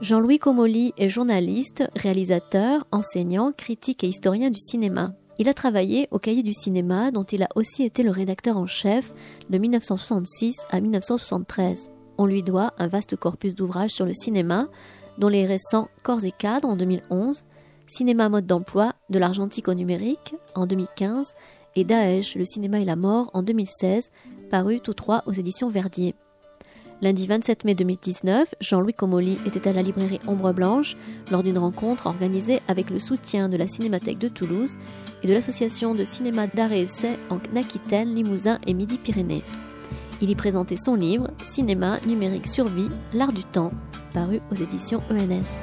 Jean-Louis Comolli est journaliste, réalisateur, enseignant, critique et historien du cinéma. Il a travaillé au Cahier du cinéma dont il a aussi été le rédacteur en chef de 1966 à 1973. On lui doit un vaste corpus d'ouvrages sur le cinéma, dont les récents Corps et cadres en 2011, Cinéma mode d'emploi, de l'argentique au numérique en 2015 et Daesh, le cinéma et la mort en 2016, parus tous trois aux éditions Verdier. Lundi 27 mai 2019, Jean-Louis Comolli était à la librairie Ombre Blanche lors d'une rencontre organisée avec le soutien de la Cinémathèque de Toulouse et de l'association de cinéma d'art et essai en Aquitaine, Limousin et Midi-Pyrénées. Il y présentait son livre Cinéma numérique survie, l'art du temps, paru aux éditions ENS.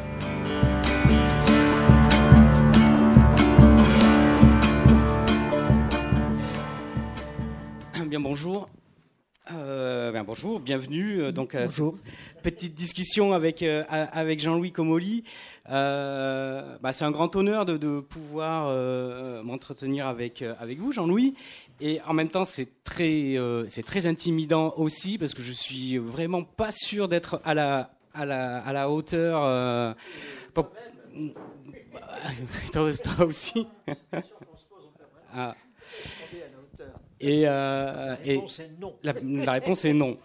Bien bonjour. Euh, ben bonjour, bienvenue. Euh, donc, euh, Bonjour. petite discussion avec euh, avec Jean-Louis Comolli. Euh, bah, c'est un grand honneur de, de pouvoir m'entretenir avec avec vous, Jean-Louis. Et en même temps, c'est très c'est très intimidant aussi parce que je suis vraiment pas sûr d'être à la à la à la hauteur. pour- toi, toi aussi. Ah. Et, euh, et non. la, la réponse est non.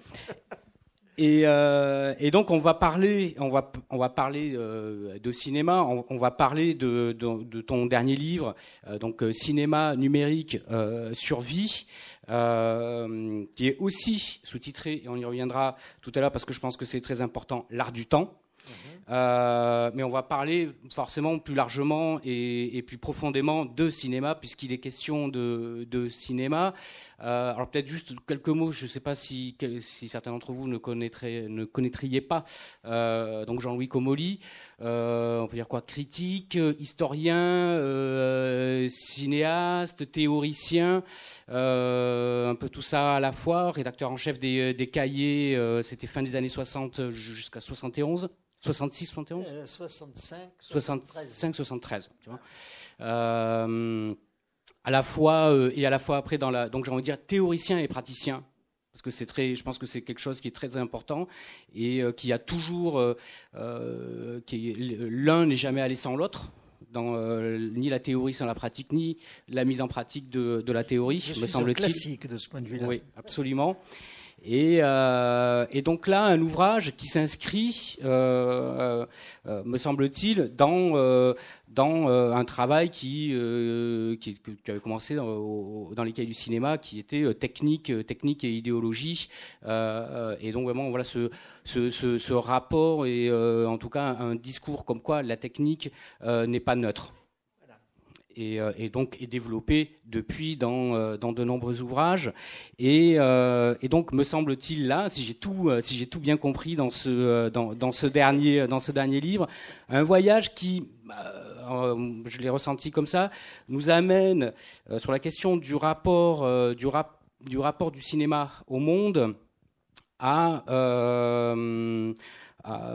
Et, euh, et donc on va parler, on va, on va parler euh, de cinéma, on, on va parler de, de, de ton dernier livre, euh, donc euh, cinéma numérique euh, survie, euh, qui est aussi sous-titré et on y reviendra tout à l'heure parce que je pense que c'est très important, l'art du temps. Euh, mais on va parler forcément plus largement et, et plus profondément de cinéma, puisqu'il est question de, de cinéma. Euh, alors peut-être juste quelques mots, je ne sais pas si, si certains d'entre vous ne, ne connaîtriez pas. Euh, donc Jean-Louis Comolli, euh, on peut dire quoi? Critique, euh, historien, cinéaste, théoricien, un peu tout ça à la fois, rédacteur en chef des, des cahiers, c'était fin des années 60 jusqu'à 71 66, 71 Euh, 65, 73. 65, 73. Tu vois. Euh, à la fois euh, et à la fois après dans la donc j'ai envie de dire théoricien et praticien parce que c'est très je pense que c'est quelque chose qui est très important et euh, qui a toujours qui l'un n'est jamais allé sans l'autre dans euh, ni la théorie sans la pratique ni la mise en pratique de, de la théorie Je me semble-t-il classique de ce point de vue-là. oui, absolument. Et, euh, et donc là, un ouvrage qui s'inscrit, euh, euh, me semble-t-il, dans, euh, dans euh, un travail qui, euh, qui, qui avait commencé dans, au- dans les cahiers du cinéma, qui était euh, technique, euh, technique et idéologie. Euh, euh, et donc vraiment, voilà ce, ce, ce, ce rapport et euh, en tout cas un discours comme quoi la technique euh, n'est pas neutre et, euh, et donc est développé depuis dans, euh, de nombreux ouvrages. Et, euh, et donc, me semble-t-il là, si j'ai tout, si tout bien compris dans ce, dernier, dans ce dernier livre, un voyage qui, je l'ai ressenti comme ça, nous amène sur la question du rapport, du, rap- du rapport du cinéma au monde à, à,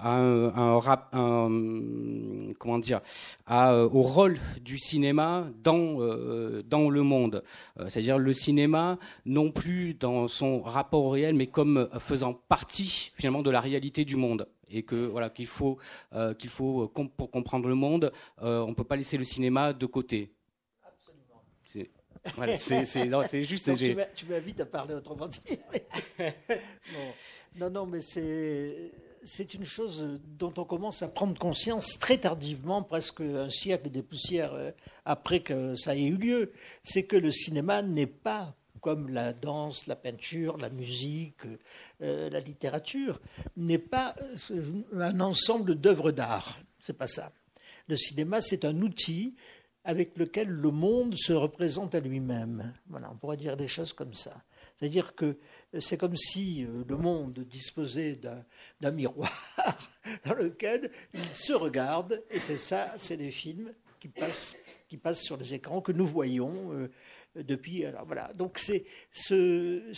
à un, un rap- un- comment dire, à, euh, au rôle du cinéma dans, euh, dans le monde. Euh, C'est-à-dire le cinéma, non plus dans son rapport au réel, mais comme euh, faisant partie finalement de la réalité du monde. Et que voilà qu'il faut euh, qu'il faut euh, pour comprendre le monde, euh, on peut pas laisser le cinéma de côté. C'est voilà, c'est c'est juste. Donc, tu m'invites à parler autrement dit. Non, non, mais c'est c'est une chose dont on commence à prendre conscience très tardivement, presque un siècle des poussières euh, après que ça ait eu lieu. C'est que le cinéma n'est pas comme la danse, la peinture, la musique, euh, la littérature, n'est pas euh, un ensemble d'œuvres d'art. C'est pas ça. Le cinéma, c'est un outil avec lequel le monde se représente à lui-même. Voilà, on pourrait dire des choses comme ça. C'est-à-dire que c'est comme si euh, le monde disposait d'un- miroir dans lequel il se regarde, et c'est ça, c'est des films qui passent, qui passent sur les écrans que nous voyons euh, depuis. Alors voilà, donc le,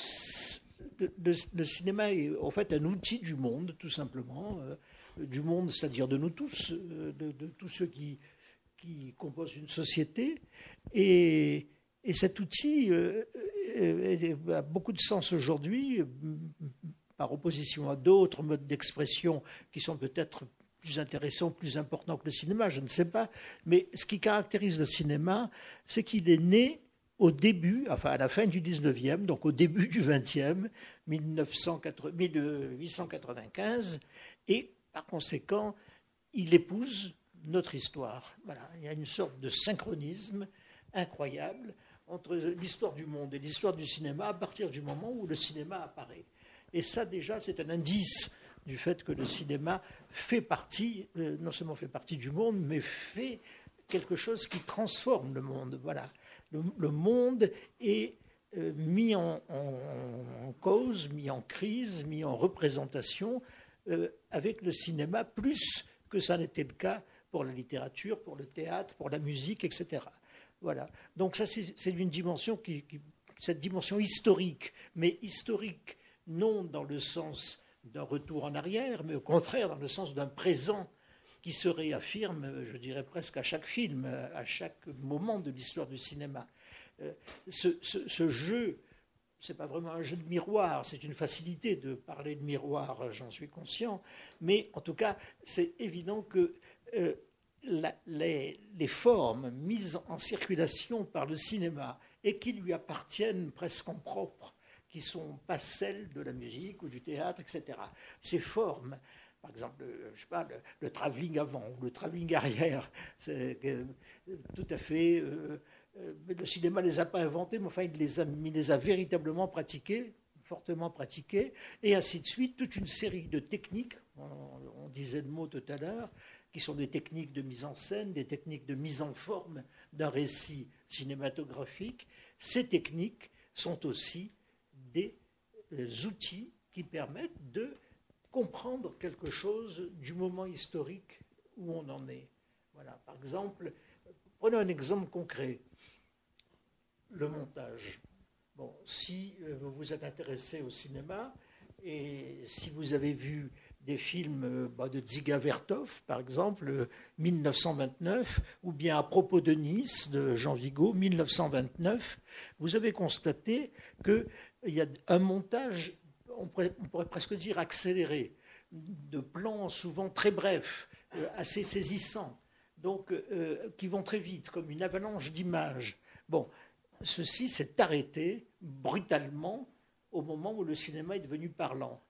cinéma est en fait un outil du monde, tout simplement, euh, du monde, c'est-à-dire de nous tous, euh, de tous ceux qui, qui composent une société. Et, et cet outil euh, euh, a beaucoup de sens aujourd'hui, euh, par opposition à d'autres modes d'expression qui sont peut-être plus intéressants, plus importants que le cinéma, je ne sais pas. Mais ce qui caractérise le cinéma, c'est qu'il est né au début, enfin à la fin du 19e, donc au début du 20e, 1895, et par conséquent, il épouse notre histoire. Voilà, il y a une sorte de synchronisme incroyable entre l'histoire du monde et l'histoire du cinéma à partir du moment où le cinéma apparaît. Et ça, déjà, c'est un indice du fait que le cinéma fait partie, euh, non seulement fait partie du monde, mais fait quelque chose qui transforme le monde. Voilà. Le, monde est euh, mis en, cause, mis en crise, mis en représentation euh, avec le cinéma, plus que ça n'était le cas pour la littérature, pour le théâtre, pour la musique, etc. Voilà. Donc ça, c'est une dimension qui, cette dimension historique, mais historique non dans le sens d'un retour en arrière, mais au contraire dans le sens d'un présent qui se réaffirme, je dirais presque à chaque film, à chaque moment de l'histoire du cinéma. Euh, ce, ce, ce jeu, c'est pas vraiment un jeu de miroir, c'est une facilité de parler de miroir, j'en suis conscient, mais en tout cas, c'est évident que euh, les, formes mises en circulation par le cinéma et qui lui appartiennent presque en propre, qui ne sont pas celles de la musique ou du théâtre, etc. Ces formes, par exemple, je sais pas, le, travelling avant ou le travelling arrière, c'est euh, tout à fait. Euh, le cinéma ne les a pas inventés, mais enfin, il les a, véritablement pratiqués, fortement pratiqués, et ainsi de suite, toute une série de techniques, on disait le mot tout à l'heure, qui sont des techniques de mise en scène, des techniques de mise en forme d'un récit cinématographique. Ces techniques sont aussi des euh, outils qui permettent de comprendre quelque chose du moment historique où on en est. Voilà, par exemple, prenons un exemple concret, le montage. Bon, si euh, vous vous êtes intéressé au cinéma et si vous avez vu des films euh, bah, de Dziga Vertov, par exemple, 1929, ou bien à propos de Nice, de Jean Vigo, 1929, vous avez constaté qu'il y a un montage, on pourrait, presque dire accéléré, de plans souvent très brefs, euh, assez saisissants, donc euh, qui vont très vite, comme une avalanche d'images. Bon, ceci s'est arrêté brutalement au moment où le cinéma est devenu parlant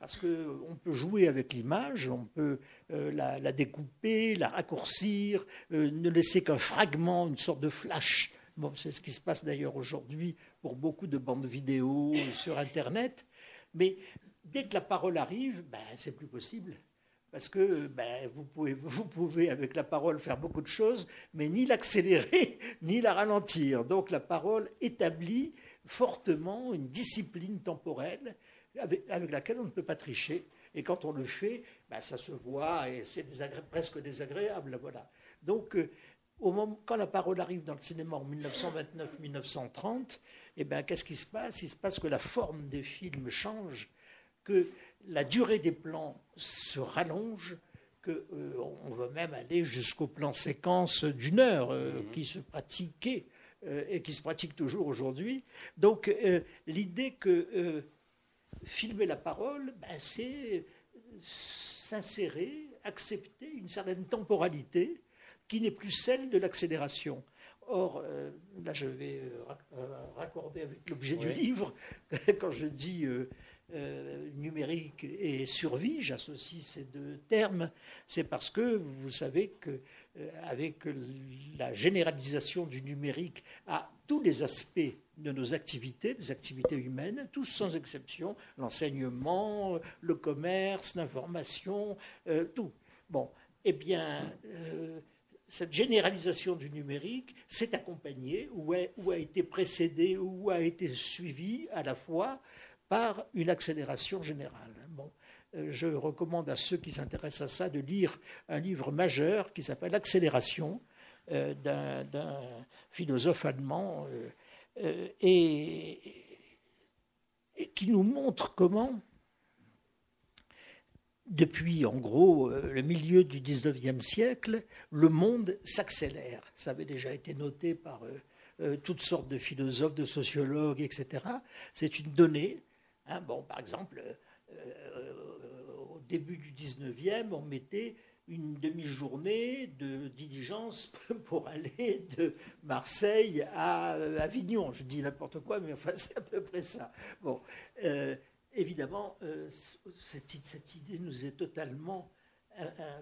parce qu'on peut jouer avec l'image, on peut euh, la, découper, la raccourcir, euh, ne laisser qu'un fragment, une sorte de flash. C'est ce qui se passe d'ailleurs aujourd'hui pour beaucoup de bandes vidéo sur Internet. Mais dès que la parole arrive, ben, c'est plus possible. Parce que ben, vous pouvez, avec la parole, faire beaucoup de choses, mais ni l'accélérer, ni la ralentir. Donc la parole établit fortement une discipline temporelle avec, laquelle on ne peut pas tricher. Et quand on le fait, ben, ça se voit et c'est presque désagréable. Voilà. Donc, euh, au moment, quand la parole arrive dans le cinéma en 1929-1930, eh ben, qu'est-ce qui se passe? Il se passe que la forme des films change, que la durée des plans se rallonge, qu'on euh, va même aller jusqu'au plan séquence d'une heure euh, mmh. qui se pratiquait et qui se pratique toujours aujourd'hui. Donc, l'idée que filmer la parole, ben, c'est s'insérer, accepter une certaine temporalité qui n'est plus celle de l'accélération. Or, euh, là je vais euh, raccorder avec l'objet du livre, quand je dis euh, numérique et survie, j'associe ces deux termes, c'est parce que vous savez que avec la généralisation du numérique à tous les aspects de nos activités, des activités humaines, tous sans exception, l'enseignement, le commerce, l'information, euh, tout. Bon, eh bien, euh, cette généralisation du numérique s'est accompagnée ou a, été précédée ou a été suivie à la fois par une accélération générale. Euh, je recommande à ceux qui s'intéressent à ça de lire un livre majeur qui s'appelle Accélération d'un philosophe allemand euh, et, qui nous montre comment, depuis en gros euh, le milieu du 19e siècle, le monde s'accélère. Ça avait déjà été noté par euh, toutes sortes de philosophes, de sociologues, etc. C'est une donnée Hein, bon, par exemple, début du 19e, on mettait une demi-journée de diligence pour aller de Marseille à Avignon. Je dis n'importe quoi, mais enfin, c'est à peu près ça. Bon, évidemment, cette, cette, idée nous est totalement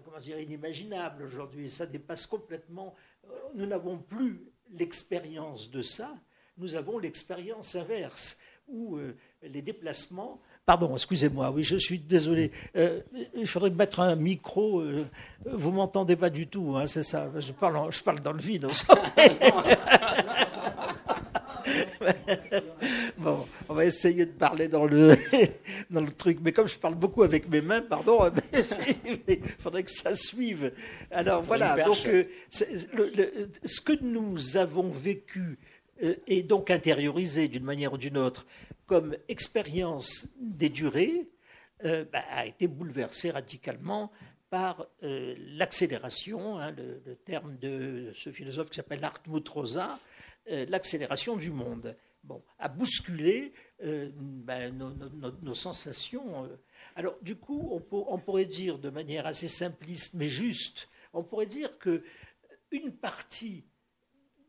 comment dire, inimaginable aujourd'hui. Ça dépasse complètement. Nous n'avons plus l'expérience de ça, nous avons l'expérience inverse, où euh, les déplacements. Pardon, excusez-moi, oui, je suis désolé. Euh, il faudrait mettre un micro. Euh, vous m'entendez pas du tout, hein, c'est ça. Je parle, je parle dans le vide. bon, on va essayer de parler dans le, dans le truc. Mais comme je parle beaucoup avec mes mains, pardon, il faudrait que ça suive. Alors voilà, donc euh, ce que nous avons vécu euh, et donc intériorisé d'une manière ou d'une autre comme expérience des durées euh, bah, a été bouleversé radicalement par l'accélération, hein, le, terme de ce philosophe qui s'appelle Hartmut Rosa, l'accélération du monde bon, à bousculer euh, ben, nos, sensations. Euh. Alors, du coup, on, pourrait dire de manière assez simpliste, mais juste, on pourrait dire que une partie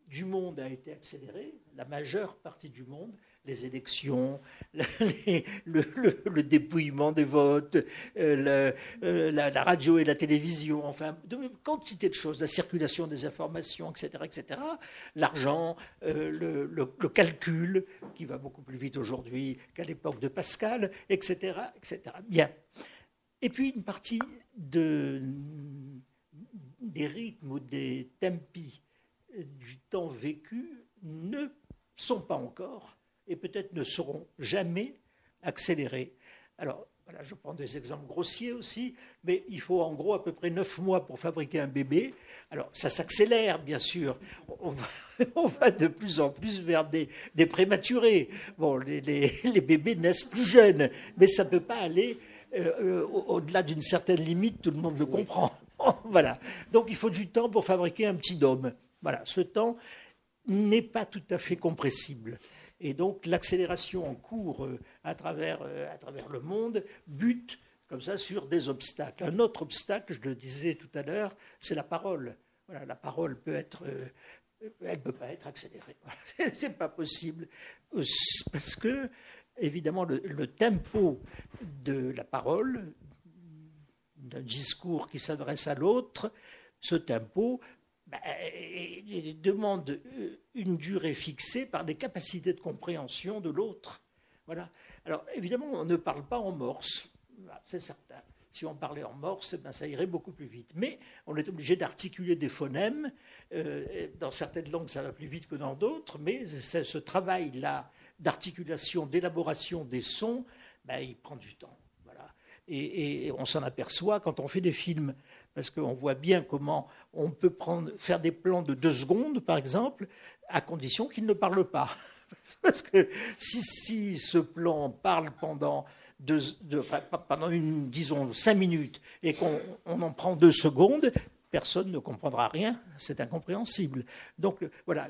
du monde a été accélérée, la majeure partie du monde, les élections, le, dépouillement des votes, euh, euh, la, radio et la télévision, enfin, de quantité de choses, la circulation des informations, etc., etc., l'argent, euh, le, calcul, qui va beaucoup plus vite aujourd'hui qu'à l'époque de Pascal, etc., etc. Bien. Et puis une partie de, des rythmes ou des tempi du temps vécu ne sont pas encore et peut-être ne seront jamais accélérés. Alors, voilà, je prends des exemples grossiers aussi, mais il faut en gros à peu près neuf mois pour fabriquer un bébé. Alors, ça s'accélère, bien sûr. On va, de plus en plus vers des, prématurés. Bon, les, bébés naissent plus jeunes, mais ça ne peut pas aller euh, euh, au-delà d'une certaine limite, tout le monde le comprend. voilà. Donc, il faut du temps pour fabriquer un petit dôme. Voilà, ce temps n'est pas tout à fait compressible. Et donc l'accélération en cours euh, à, travers, euh, à travers le monde bute comme ça sur des obstacles. Un autre obstacle, je le disais tout à l'heure, c'est la parole. Voilà, la parole peut être, euh, elle peut pas être accélérée. Ce n'est pas possible parce que évidemment le, tempo de la parole, d'un discours qui s'adresse à l'autre, ce tempo bah, il demande euh, une durée fixée par des capacités de compréhension de l'autre. Voilà. Alors évidemment, on ne parle pas en morse, c'est certain. Si on parlait en morse, ben, ça irait beaucoup plus vite. Mais on est obligé d'articuler des phonèmes. Euh, dans certaines langues, ça va plus vite que dans d'autres, mais ce travail-là d'articulation, d'élaboration des sons, ben, il prend du temps. Et on s'en aperçoit quand on fait des films parce qu'on voit bien comment on peut prendre, faire des plans de deux secondes, par exemple, à condition qu'il ne parle pas. Parce que si, ce plan parle pendant, pendant une, disons, cinq minutes et qu'on en prend deux secondes, personne ne comprendra rien, c'est incompréhensible. Donc voilà,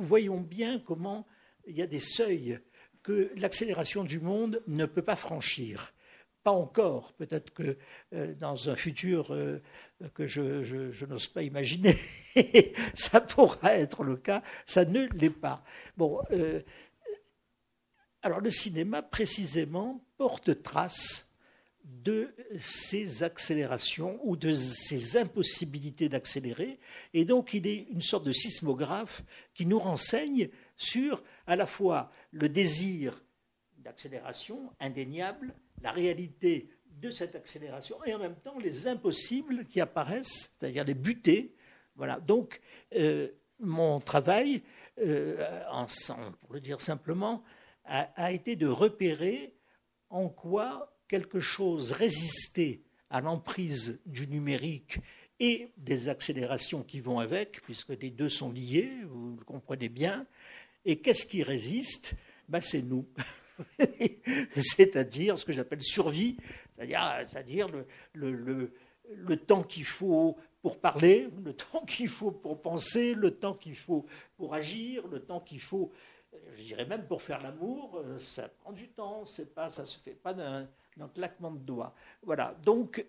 voyons bien comment il y a des seuils que l'accélération du monde ne peut pas franchir. Pas encore. Peut-être que euh, dans un futur euh, que je, n'ose pas imaginer, ça pourra être le cas. Ça ne l'est pas. Bon. Euh, alors le cinéma, précisément, porte trace de ces accélérations ou de ces impossibilités d'accélérer. Et donc, il est une sorte de sismographe qui nous renseigne sur à la fois le désir d'accélération indéniable, la réalité de cette accélération et en même temps les impossibles qui apparaissent, c'est-à-dire les butés. Voilà. Donc, euh, mon travail, euh, pour le dire simplement, a, été de repérer en quoi quelque chose résistait à l'emprise du numérique et des accélérations qui vont avec, puisque les deux sont liés, vous le comprenez bien. Et qu'est-ce qui résiste? Ben, C'est nous. c'est-à-dire ce que j'appelle survie, c'est-à-dire le, le, temps qu'il faut pour parler, le temps qu'il faut pour penser, le temps qu'il faut pour agir, le temps qu'il faut. je dirais même pour faire l'amour, ça prend du temps, c'est pas, ça se fait pas d'un claquement de doigts. Voilà, donc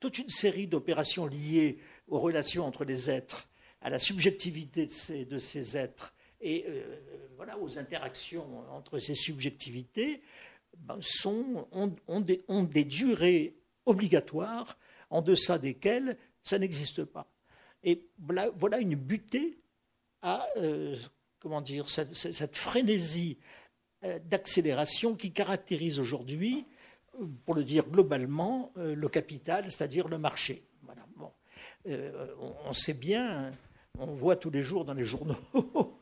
toute une série d'opérations liées aux relations entre les êtres, à la subjectivité de ces êtres et voilà, aux interactions entre ces subjectivités, ben, sont, ont, des, ont, des, durées obligatoires en deçà desquelles ça n'existe pas. Et voilà, une butée à euh, comment dire, cette, cette frénésie euh, d'accélération qui caractérise aujourd'hui, pour le dire globalement, euh, le capital, c'est-à-dire le marché. On, sait bien, on voit tous les jours dans les journaux,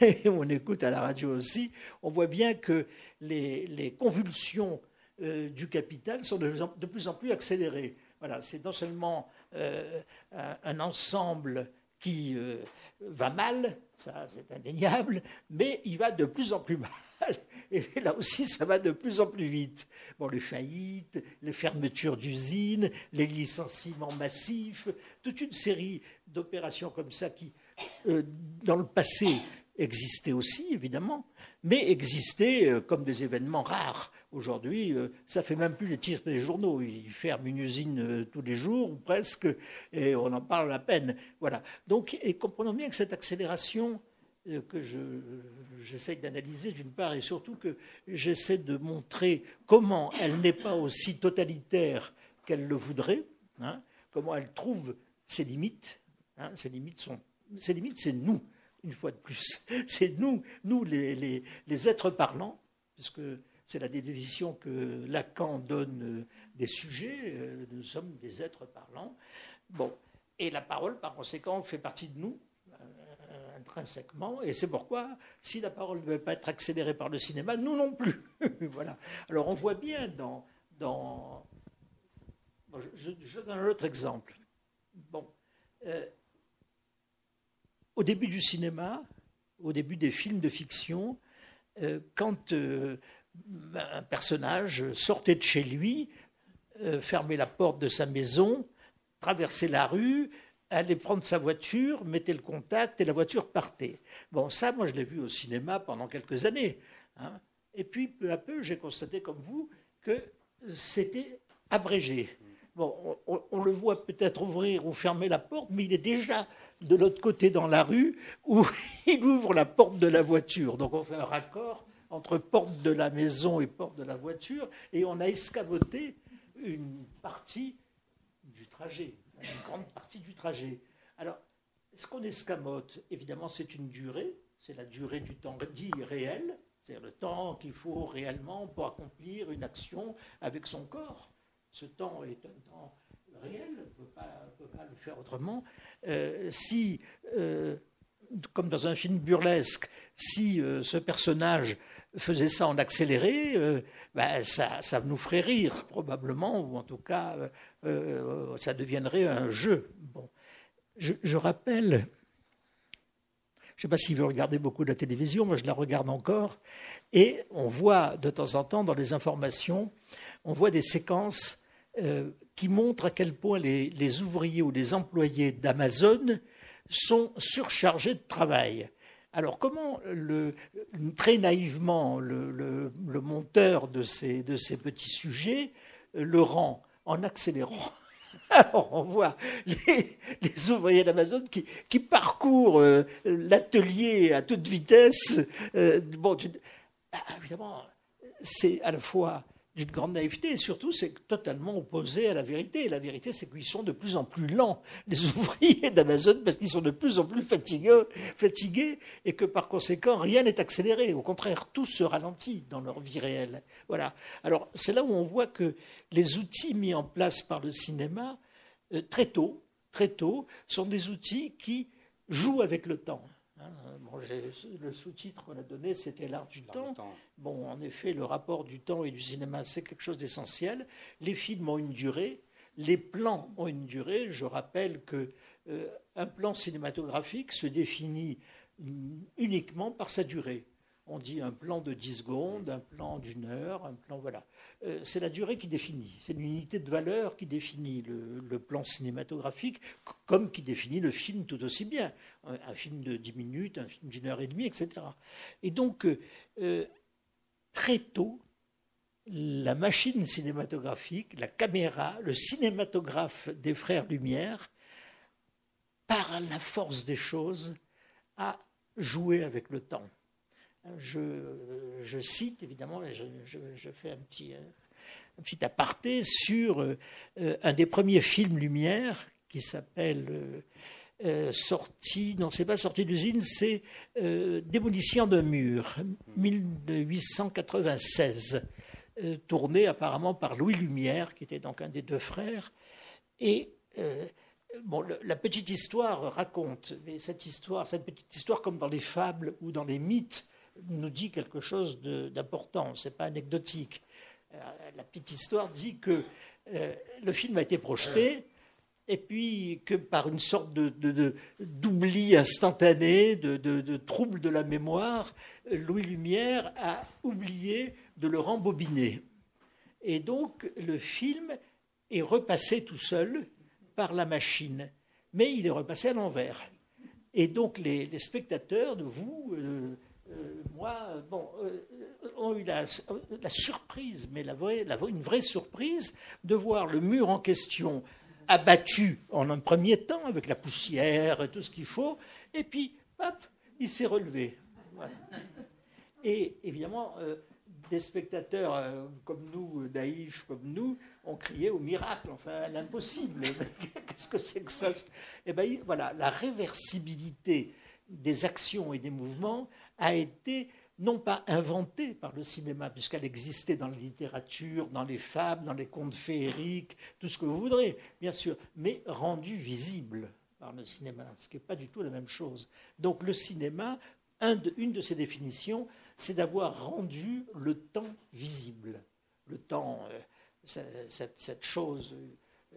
et on écoute à la radio aussi, on voit bien que les, convulsions euh, du capital sont de, plus en plus accélérées. Voilà, c'est non seulement euh, un, ensemble qui euh, va mal, ça c'est indéniable, mais il va de plus en plus mal. Et là aussi, ça va de plus en plus vite. Bon, les faillites, les fermetures d'usines, les licenciements massifs, toute une série d'opérations comme ça qui, dans le passé, existaient aussi, évidemment, mais existaient euh, comme des événements rares. Aujourd'hui, euh, ça fait même plus les titres des journaux. Ils ferment une usine euh, tous les jours, ou presque, et on en parle à peine. Voilà. Donc, comprenons bien que cette accélération que j'essaie d'analyser d'une part, et surtout que j'essaie de montrer comment elle n'est pas aussi totalitaire qu'elle le voudrait, hein, comment elle trouve ses limites. Hein, ses limites sont, ses limites, c'est nous une fois de plus. C'est nous, nous les, êtres parlants, puisque c'est la définition que Lacan donne euh, des sujets, euh, nous sommes des êtres parlants. Bon, et la parole, par conséquent, fait partie de nous euh, intrinsèquement, et c'est pourquoi, si la parole ne veut pas être accélérée par le cinéma, nous non plus. voilà. Alors on voit bien dans... dans... je, donne un autre exemple. Bon, au début du cinéma, au début des films de fiction, euh, quand euh, un personnage sortait de chez lui, euh, fermait la porte de sa maison, traversait la rue, allait prendre sa voiture, mettait le contact et la voiture partait. Bon, ça, moi, je l'ai vu au cinéma pendant quelques années. Hein. Et puis, peu à peu, j'ai constaté, comme vous, que c'était abrégé. On, le voit peut-être ouvrir ou fermer la porte, mais il est déjà de l'autre côté dans la rue où il ouvre la porte de la voiture. Donc on fait un raccord entre porte de la maison et porte de la voiture, et on a escamoté une partie du trajet, une grande partie du trajet. Alors, ce qu'on escamote, évidemment, c'est une durée, c'est la durée du temps dit réel, c'est-à-dire le temps qu'il faut réellement pour accomplir une action avec son corps ce temps est un temps réel, on ne peut pas, le faire autrement. Euh, si, euh, comme dans un film burlesque, si euh, ce personnage faisait ça en accéléré, ben, ça, nous ferait rire probablement, ou en tout cas, ça deviendrait un jeu. Bon. Je, rappelle, je ne sais pas si vous regardez beaucoup de la télévision, moi je la regarde encore, et on voit de temps en temps dans les informations, on voit des séquences euh, qui montre à quel point les, ouvriers ou les employés d'Amazon sont surchargés de travail. Alors comment, très naïvement, le, monteur de ces, petits sujets euh, le rend en accélérant? Alors on voit les, ouvriers d'Amazon qui, qui, parcourent euh, l'atelier à toute vitesse. bon, ah, évidemment, c'est à la fois d'une grande naïveté, et surtout c'est totalement opposé à la vérité. la vérité, c'est qu'ils sont de plus en plus lents, les ouvriers d'Amazon, parce qu'ils sont de plus en plus fatigués, et que par conséquent, rien n'est accéléré. Au contraire, tout se ralentit dans leur vie réelle. Voilà. Alors, c'est là où on voit que les outils mis en place par le cinéma, euh, très tôt, très tôt, sont des outils qui jouent avec le temps. Hein, le sous-titre qu'on a donné, c'était l'art du temps. Bon, en effet, le rapport du temps et du cinéma, c'est quelque chose d'essentiel. Les films ont une durée, les plans ont une durée. Je rappelle que euh, un plan cinématographique se définit uniquement par sa durée. On dit un plan de 10 secondes, un plan d'une heure, un plan voilà. Euh, c'est la durée qui définit. C'est l'unité de valeur qui définit le, plan cinématographique, comme qui définit le film tout aussi bien. Un, film de 10 minutes, un film d'une heure et demie, etc. Et donc, euh, très tôt, la machine cinématographique, la caméra, le cinématographe des frères Lumière, par la force des choses, a joué avec le temps. Je, cite évidemment, je, je, fais un petit, un petit aparté sur euh, un des premiers films Lumière qui s'appelle euh, euh, sorti, non, c'est pas sorti d'usine, c'est Démolition d'un mur, 1896, tourné apparemment par Louis Lumière, qui était donc un des deux frères. Et bon, la petite histoire raconte, mais cette histoire, cette petite histoire, comme dans les fables ou dans les mythes, nous dit quelque chose d'important, ce n'est pas anecdotique. Euh, la petite histoire dit que euh, le film a été projeté et puis que par une sorte d'oubli instantané, de, trouble de la mémoire, Louis Lumière a oublié de le rembobiner. Et donc le film est repassé tout seul par la machine, mais il est repassé à l'envers. Et donc les, spectateurs de vous, euh, euh, moi, bon, euh, ont eu la, surprise, mais une vraie surprise, de voir le mur en question abattu en un premier temps, avec la poussière et tout ce qu'il faut, et puis, hop, il s'est relevé. Et évidemment, euh, des spectateurs comme nous, naïfs comme nous, ont crié au miracle, enfin à l'impossible. Qu'est-ce que c'est que ça? Eh bien, voilà, la réversibilité des actions et des mouvements a été non pas inventée par le cinéma, puisqu'elle existait dans la littérature, dans les fables, dans les contes féeriques, tout ce que vous voudrez, bien sûr, mais rendue visible par le cinéma, ce qui n'est pas du tout la même chose. Donc le cinéma, une de ses définitions, c'est d'avoir rendu le temps visible. Le temps, euh, cette, chose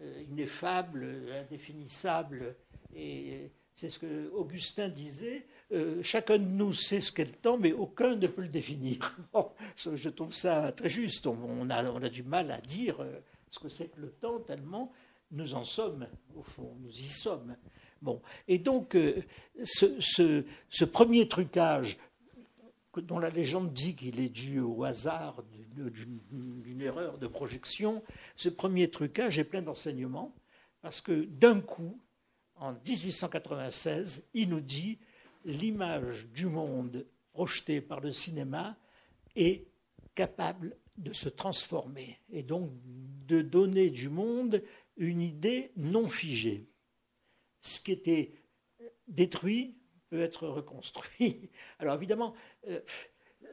euh, ineffable, indéfinissable, et c'est ce que Augustin disait, euh, chacun de nous sait ce qu'est le temps, mais aucun ne peut le définir. je trouve ça très juste. On, a, du mal à dire euh, ce que c'est que le temps, tellement nous en sommes, au fond, nous y sommes. Bon. Et donc, euh, ce, premier trucage, dont la légende dit qu'il est dû au hasard d'une erreur de projection, ce premier trucage est plein d'enseignements, parce que d'un coup, en 1896, il nous dit l'image du monde projetée par le cinéma est capable de se transformer et donc de donner du monde une idée non figée. Ce qui était détruit peut être reconstruit. Alors évidemment, euh,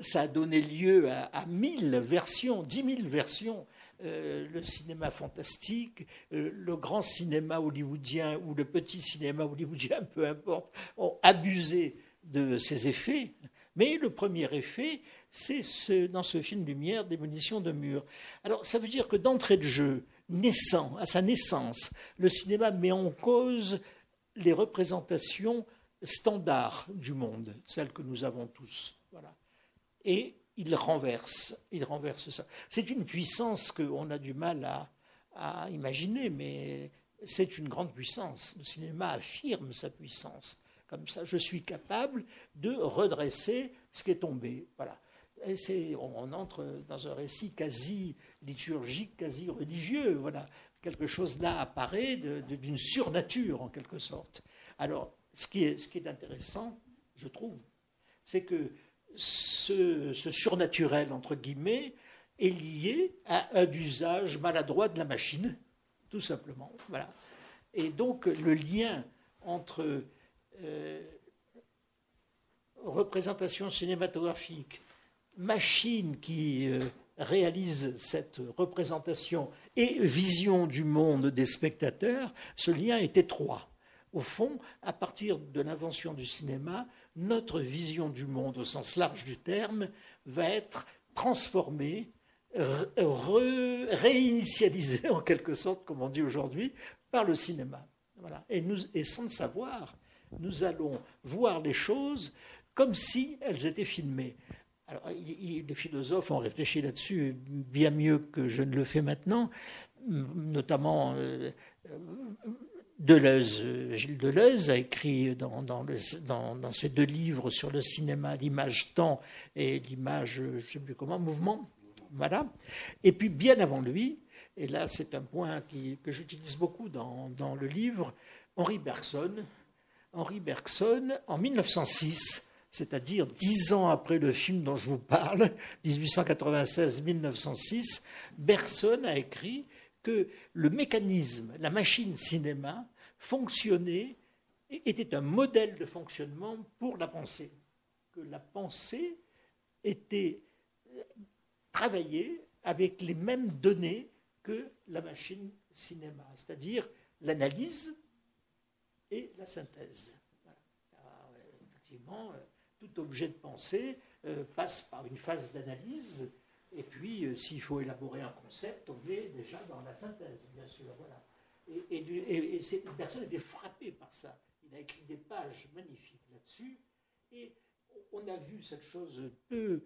ça a donné lieu à, mille versions, dix mille versions. Euh, le cinéma fantastique, euh, le grand cinéma hollywoodien ou le petit cinéma hollywoodien, peu importe, ont abusé de ces effets. Mais le premier effet, c'est ce, dans ce film Lumière, Démolition de murs. Alors ça veut dire que d'entrée de jeu, naissant, à sa naissance, le cinéma met en cause les représentations standards du monde, celles que nous avons tous. Voilà. Et il renverse, il renverse ça. C'est une puissance qu'on a du mal à, imaginer, mais c'est une grande puissance. Le cinéma affirme sa puissance. Comme ça, je suis capable de redresser ce qui est tombé. Voilà. Et on, entre dans un récit quasi liturgique, quasi religieux. Voilà. Quelque chose là apparaît d'une surnature, en quelque sorte. Alors, ce qui est intéressant, je trouve, c'est que ce, surnaturel, entre guillemets, est lié à un usage maladroit de la machine, tout simplement. Voilà. Et donc le lien entre euh, représentation cinématographique, machine qui euh, réalise cette représentation et vision du monde des spectateurs, ce lien est étroit. Au fond, à partir de l'invention du cinéma, notre vision du monde au sens large du terme va être transformée, réinitialisée en quelque sorte, comme on dit aujourd'hui, par le cinéma. Et, sans le savoir, nous allons voir les choses comme si elles étaient filmées. Alors, les philosophes ont réfléchi là-dessus bien mieux que je ne le fais maintenant, notamment euh, Deleuze. Gilles Deleuze a écrit dans, ses deux livres sur le cinéma l'image-temps et l'image, je ne sais plus comment, mouvement. Voilà. Et puis, bien avant lui, et là c'est un point que j'utilise beaucoup dans, dans, le livre, Henri Bergson. Henri Bergson, en 1906, c'est-à-dire dix ans après le film dont je vous parle, 1896-1906, Bergson a écrit que le mécanisme, la machine cinéma, fonctionnait, était un modèle de fonctionnement pour la pensée. Que la pensée était euh, travaillée avec les mêmes données que la machine cinéma, c'est-à-dire l'analyse et la synthèse. effectivement, euh, tout objet de pensée euh, passe par une phase d'analyse, et puis euh, s'il faut élaborer un concept, on est déjà dans la synthèse, bien sûr. Voilà. Et, et, cette personne était frappée par ça. Il a écrit des pages magnifiques là-dessus, et on a vu cette chose peu,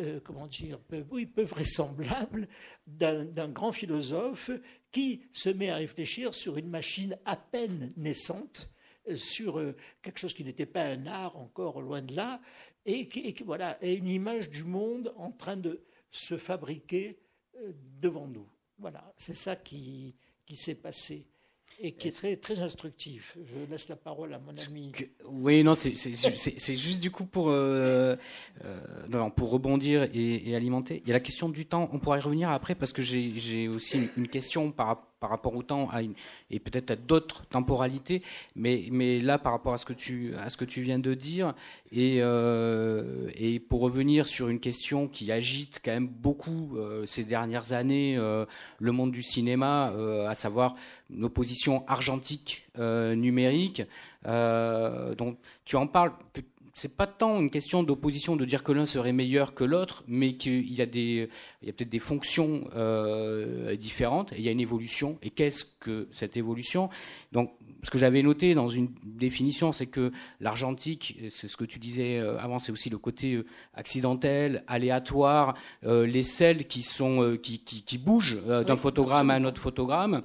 euh, comment dire, peu, oui, peu vraisemblable d'un grand philosophe qui se met à réfléchir sur une machine à peine naissante sur euh, quelque chose qui n'était pas un art encore loin de là, et, qui, voilà, et une image du monde en train de se fabriquer euh, devant nous. Voilà, c'est ça qui, qui s'est passé et qui est très, très instructif. Je laisse la parole à mon ami. Oui, non, c'est juste du coup pour, euh, pour rebondir et, et, alimenter. Il y a la question du temps, on pourra y revenir après parce que j'ai aussi une question par rapport par rapport au temps à une, et peut-être à d'autres temporalités, mais, là par rapport à ce que tu, à ce que tu viens de dire, et, euh, pour revenir sur une question qui agite quand même beaucoup euh, ces dernières années euh, le monde du cinéma, à savoir nos positions argentiques numériques, dont tu en parles c'est pas tant une question d'opposition de dire que l'un serait meilleur que l'autre, mais qu'il y a des, il y a peut-être des fonctions euh, différentes et il y a une évolution. Et qu'est-ce que cette évolution? Donc, ce que j'avais noté dans une définition, c'est que l'argentique, c'est ce que tu disais euh, avant, c'est aussi le côté euh, accidentel, aléatoire, les selles qui sont qui, qui, qui bougent d'un photogramme à un autre photogramme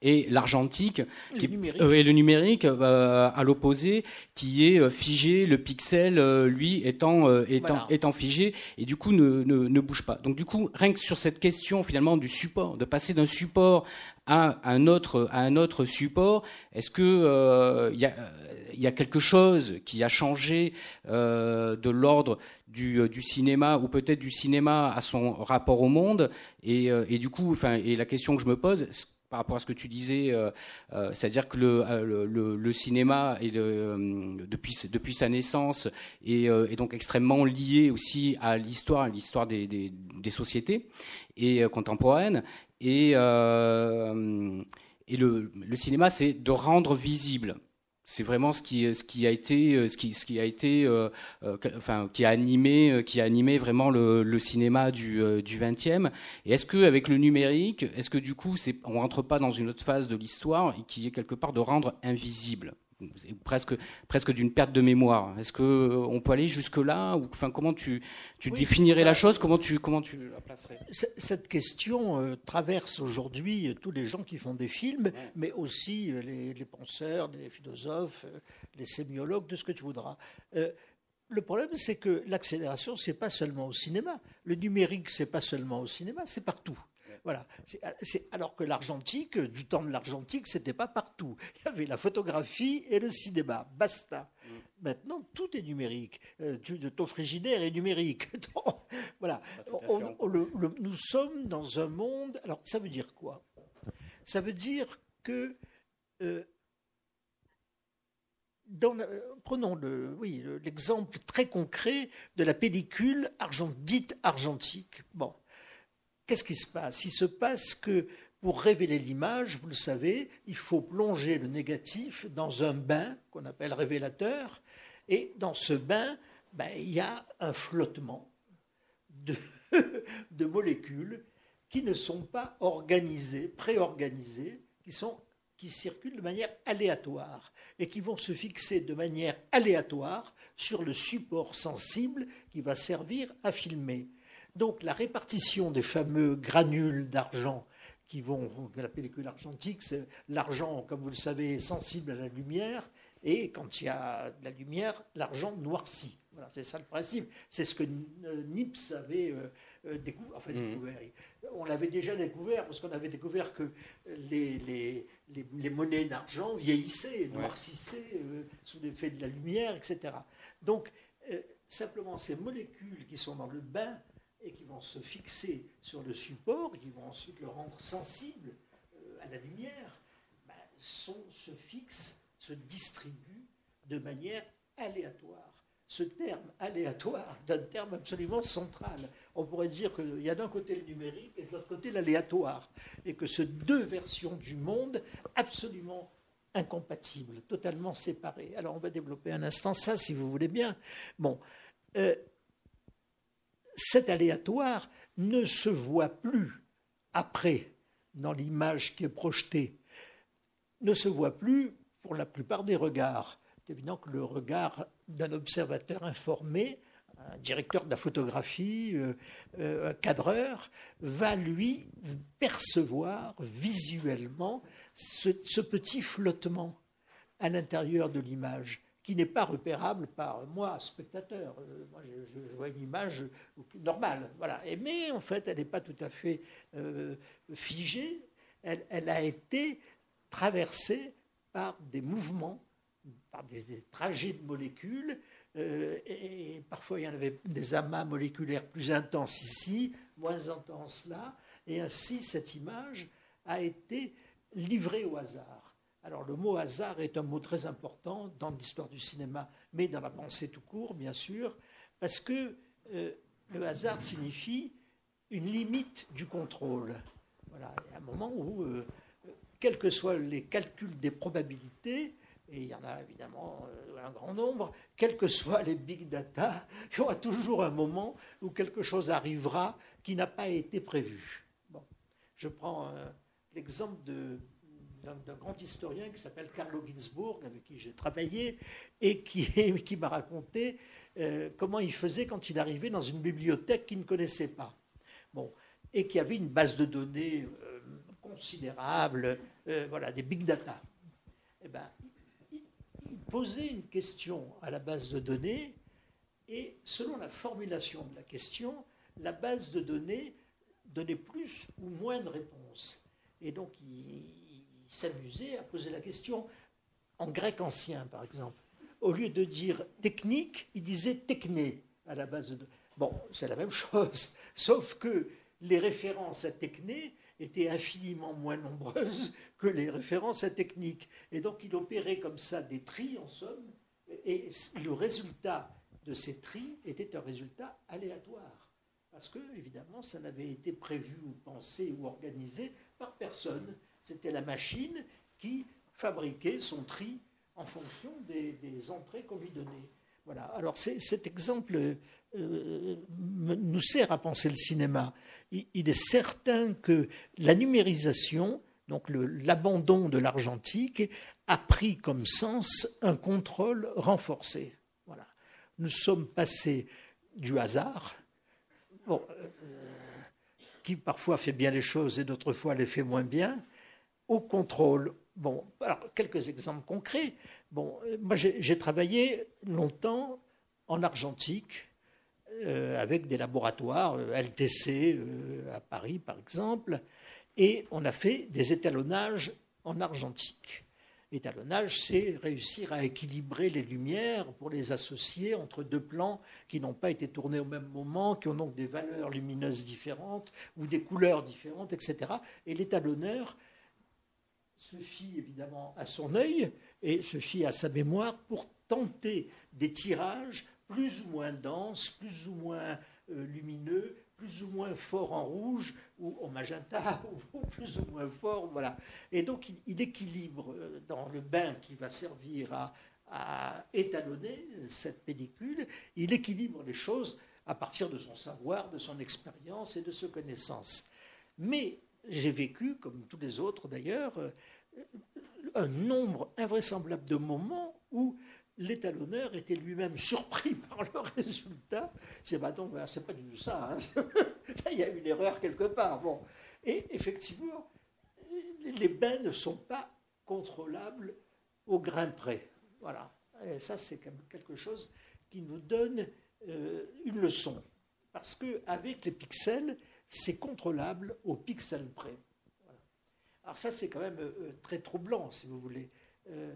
et l'argentique et, euh, et, le numérique euh, à l'opposé qui est euh, figé le pixel lui étant étant étant figé et du coup ne, ne, ne, bouge pas. Donc du coup rien que sur cette question finalement du support de passer d'un support à un autre à un autre support est-ce que il y a il y a quelque chose qui a changé de l'ordre du, du, cinéma ou peut-être du cinéma à son rapport au monde? Et, et du coup enfin et la question que je me pose par rapport à ce que tu disais, euh, euh, c'est-à-dire que le, euh, cinéma est depuis, sa naissance est, est, donc extrêmement lié aussi à l'histoire, à l'histoire des, sociétés et contemporaines. Et, et le, le cinéma, c'est de rendre visible c'est vraiment ce qui, a été, euh, ce qui, a été, euh, euh, enfin, qui a animé, qui a animé vraiment le, cinéma du, 20e. Et est-ce que avec le numérique, est-ce que du coup, c'est, on rentre pas dans une autre phase de l'histoire qui est quelque part de rendre invisible? Presque presque d'une perte de mémoire. Est-ce que euh, on peut aller jusque là ou enfin comment tu tu définirais la chose? Comment tu comment tu la placerais? Cette question euh, traverse aujourd'hui tous les gens qui font des films, mais aussi euh, les, les, penseurs, les philosophes, les sémiologues, de ce que tu voudras. le problème, c'est que l'accélération, c'est pas seulement au cinéma. Le numérique, c'est pas seulement au cinéma, c'est partout. Voilà. alors que l'argentique, du temps de l'argentique, c'était pas partout. Il y avait la photographie et le cinéma. Basta. Mm. Maintenant, tout est numérique. Euh, ton frigidaire est numérique. voilà. nous sommes dans un monde. Alors, ça veut dire quoi? Ça veut dire que. Euh, prenons le, oui, l'exemple très concret de la pellicule argent, dite argentique. Bon, Qu'est-ce qui se passe? Il se passe que pour révéler l'image, vous le savez, il faut plonger le négatif dans un bain qu'on appelle révélateur, et dans ce bain, ben, il y a un flottement de, molécules qui ne sont pas organisées, préorganisées, qui circulent de manière aléatoire et qui vont se fixer de manière aléatoire sur le support sensible qui va servir à filmer. Donc la répartition des fameux granules d'argent qui vont, la pellicule argentique, c'est l'argent, comme vous le savez, est sensible à la lumière, et quand il y a de la lumière, l'argent noircit. Voilà, c'est ça le principe. C'est ce que Nips avait euh, euh, mmh. découvert. On l'avait déjà découvert parce qu'on avait découvert que les, les, les, monnaies d'argent vieillissaient, noircissaient euh, sous l'effet de la lumière, etc. Donc, simplement ces molécules qui sont dans le bain et qui vont se fixer sur le support, qui vont ensuite le rendre sensible à la lumière, ben, se fixent se distribue de manière aléatoire. Ce terme aléatoire est un terme absolument central. On pourrait dire qu'il y a d'un côté le numérique et de l'autre côté l'aléatoire, et que ce deux versions du monde absolument incompatibles, totalement séparées. Alors on va développer un instant ça, si vous voulez bien. Bon, euh, cet aléatoire ne se voit plus après dans l'image qui est projetée, ne se voit plus pour la plupart des regards. C'est évident que le regard d'un observateur informé, un directeur de la photographie, euh, euh, un cadreur, va lui percevoir visuellement ce, petit flottement à l'intérieur de l'image qui n'est pas repérable par moi, spectateur. Euh, moi, je, vois une image normale, voilà. Et, mais en fait, elle n'est pas tout à fait figée. Elle, elle, a été traversée par des mouvements, par des, trajets de molécules. Euh, et, parfois, il y en avait des amas moléculaires plus intenses ici, moins intenses là. Et ainsi, cette image a été livrée au hasard. Alors, le mot hasard est un mot très important dans l'histoire du cinéma, mais dans la pensée tout court, bien sûr, parce que euh, le hasard signifie une limite du contrôle. Voilà, il y a un moment où euh, quels que soient les calculs des probabilités, et il y en a évidemment euh, un grand nombre, quels que soient les big data, il y aura toujours un moment où quelque chose arrivera qui n'a pas été prévu. Bon. Je prends l'exemple d'un grand historien qui s'appelle Carlo Ginzburg, avec qui j'ai travaillé, et qui, m'a raconté euh, comment il faisait quand il arrivait dans une bibliothèque qu'il ne connaissait pas. Bon, et qui avait une base de données considérable, euh, voilà, des big data. Eh ben, il, posait une question à la base de données et selon la formulation de la question, la base de données donnait plus ou moins de réponses. Et donc il, s'amusait à poser la question en grec ancien, par exemple. Au lieu de dire technique, il disait techné à la base. Bon, c'est la même chose, sauf que les références à techné étaient infiniment moins nombreuses que les références à technique. Et donc il opérait comme ça des tris en somme, et le résultat de ces tris était un résultat aléatoire. Parce que, évidemment, ça n'avait été prévu ou pensé ou organisé par personne. C'était la machine qui fabriquait son tri en fonction des, entrées qu'on lui donnait. Voilà. Alors cet exemple euh, nous sert à penser le cinéma il est certain que la numérisation, donc l'abandon de l'argentique, a pris comme sens un contrôle renforcé. Voilà. Nous sommes passés du hasard, euh, qui parfois fait bien les choses et d'autres fois les fait moins bien, au contrôle. Bon, alors quelques exemples concrets. Bon, moi j'ai travaillé longtemps en argentique, euh, avec des laboratoires, euh, LTC euh, à Paris par exemple, et on a fait des étalonnages en argentique. Étalonnage, c'est réussir à équilibrer les lumières pour les associer entre deux plans qui n'ont pas été tournés au même moment, qui ont donc des valeurs lumineuses différentes ou des couleurs différentes, etc. Et l'étalonneur se fie évidemment à son œil et se fie à sa mémoire pour tenter des tirages plus ou moins dense, plus ou moins euh, lumineux, plus ou moins fort en rouge ou en magenta, ou plus ou moins fort, voilà. Et donc il, équilibre euh, dans le bain qui va servir à, à, étalonner cette pellicule, il équilibre les choses à partir de son savoir, de son expérience et de ses connaissances. Mais j'ai vécu, comme tous les autres d'ailleurs, un nombre invraisemblable de moments où l'étalonneur était lui-même surpris par le résultat. C'est pas du tout ça. Hein. il y a une erreur quelque part. Bon. Et effectivement, les bains ne sont pas contrôlables au grain près. Voilà. Et ça, c'est quelque chose qui nous donne euh, une leçon. Parce qu'avec les pixels, c'est contrôlable au pixel près. Alors ça, c'est quand même euh, très troublant, si vous voulez. Euh,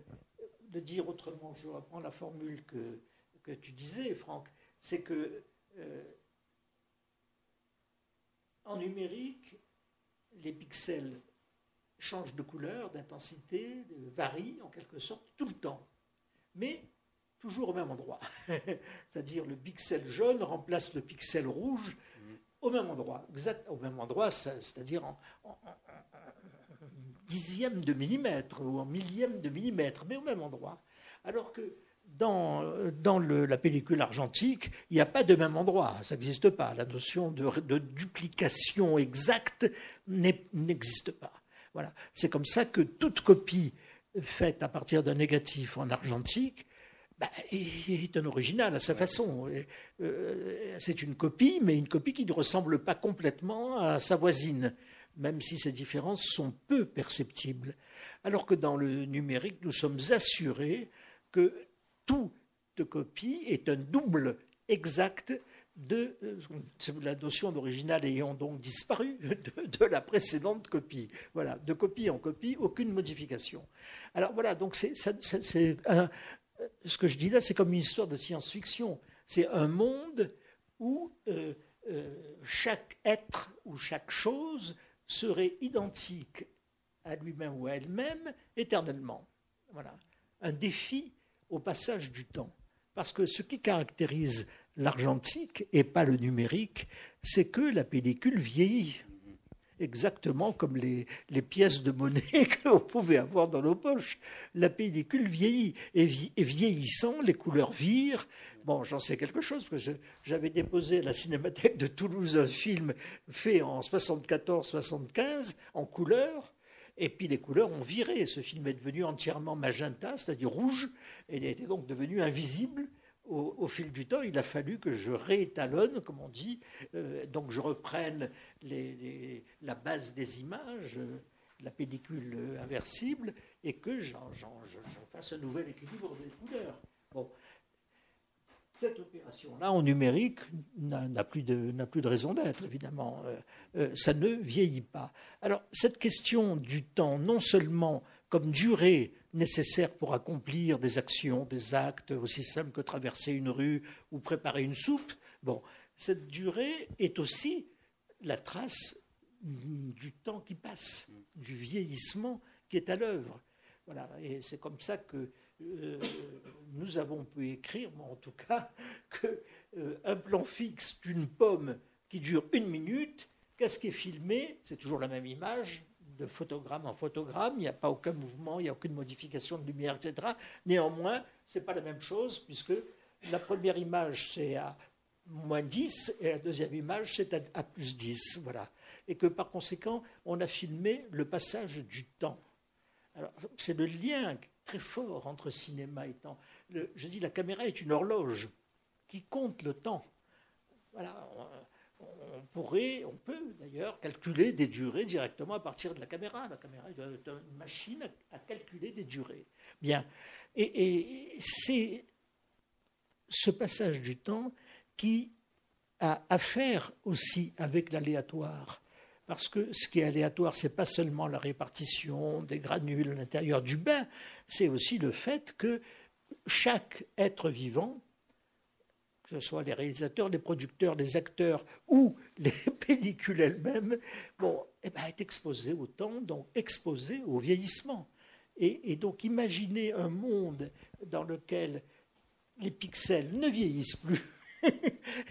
de dire autrement, je reprends la formule que, que tu disais, Franck, c'est que en numérique, les pixels changent de couleur, d'intensité, varient en quelque sorte tout le temps, mais toujours au même endroit. C'est-à-dire le pixel jaune remplace le pixel rouge au même endroit, exact au même endroit, c'est-à-dire en, dixième de millimètre ou en millième de millimètre, mais au même endroit. Alors que dans, dans la pellicule argentique, il n'y a pas de même endroit, ça n'existe pas. La notion de, duplication exacte n'existe pas. Voilà. C'est comme ça que toute copie faite à partir d'un négatif en argentique bah, est un original à sa façon. Euh, c'est une copie, mais une copie qui ne ressemble pas complètement à sa voisine, même si ces différences sont peu perceptibles. Alors que dans le numérique, nous sommes assurés que toute copie est un double exact de euh, la notion d'original ayant donc disparu de, la précédente copie. Voilà, de copie en copie, aucune modification. Alors voilà, donc c'est, ce que je dis là, c'est comme une histoire de science-fiction. C'est un monde où euh, euh, chaque être ou chaque chose serait identique à lui-même ou à elle-même éternellement. Voilà, un défi au passage du temps. Parce que ce qui caractérise l'argentique et pas le numérique, c'est que la pellicule vieillit. Exactement comme les, pièces de monnaie qu'on pouvait avoir dans nos poches. La pellicule vieillit. Et, vieillissant, les couleurs virent. Bon, j'en sais quelque chose, parce que j'avais déposé à la Cinémathèque de Toulouse un film fait en 74-75 en couleur. Et puis les couleurs ont viré. Ce film est devenu entièrement magenta, c'est-à-dire rouge, et il était donc devenu invisible. Au, fil du temps, il a fallu que je réétalonne, comme on dit, euh, donc je reprenne la base des images, la pellicule inversible, et que j'en fasse un nouvel équilibre des couleurs. Bon, cette opération-là, en numérique, n'a plus, de raison d'être, évidemment. Euh, euh, ça ne vieillit pas. Alors, cette question du temps, non seulement comme durée nécessaire pour accomplir des actions, des actes aussi simples que traverser une rue ou préparer une soupe, bon, cette durée est aussi la trace du temps qui passe, du vieillissement qui est à l'œuvre. Voilà, et c'est comme ça que euh, nous avons pu écrire, en tout cas, qu'un euh, plan fixe d'une pomme qui dure une minute, qu'est-ce qui est filmé? C'est toujours la même image, de photogramme en photogramme, il n'y a pas aucun mouvement, il n'y a aucune modification de lumière, etc. Néanmoins, ce n'est pas la même chose, puisque la première image, c'est à moins 10, et la deuxième image, c'est à, plus 10. Voilà. Et que par conséquent, on a filmé le passage du temps. Alors, c'est le lien très fort entre cinéma et temps. je dis la caméra est une horloge qui compte le temps. Voilà, on, pourrait, on peut d'ailleurs calculer des durées directement à partir de la caméra. La caméra est une machine à, calculer des durées. Bien, et, c'est ce passage du temps qui a à faire aussi avec l'aléatoire. Parce que ce qui est aléatoire, ce n'est pas seulement la répartition des granules à l'intérieur du bain, c'est aussi le fait que chaque être vivant, que ce soit les réalisateurs, les producteurs, les acteurs ou les pellicules elles-mêmes, bon, eh ben, est exposé au temps, donc exposé au vieillissement. Et, donc imaginer un monde dans lequel les pixels ne vieillissent plus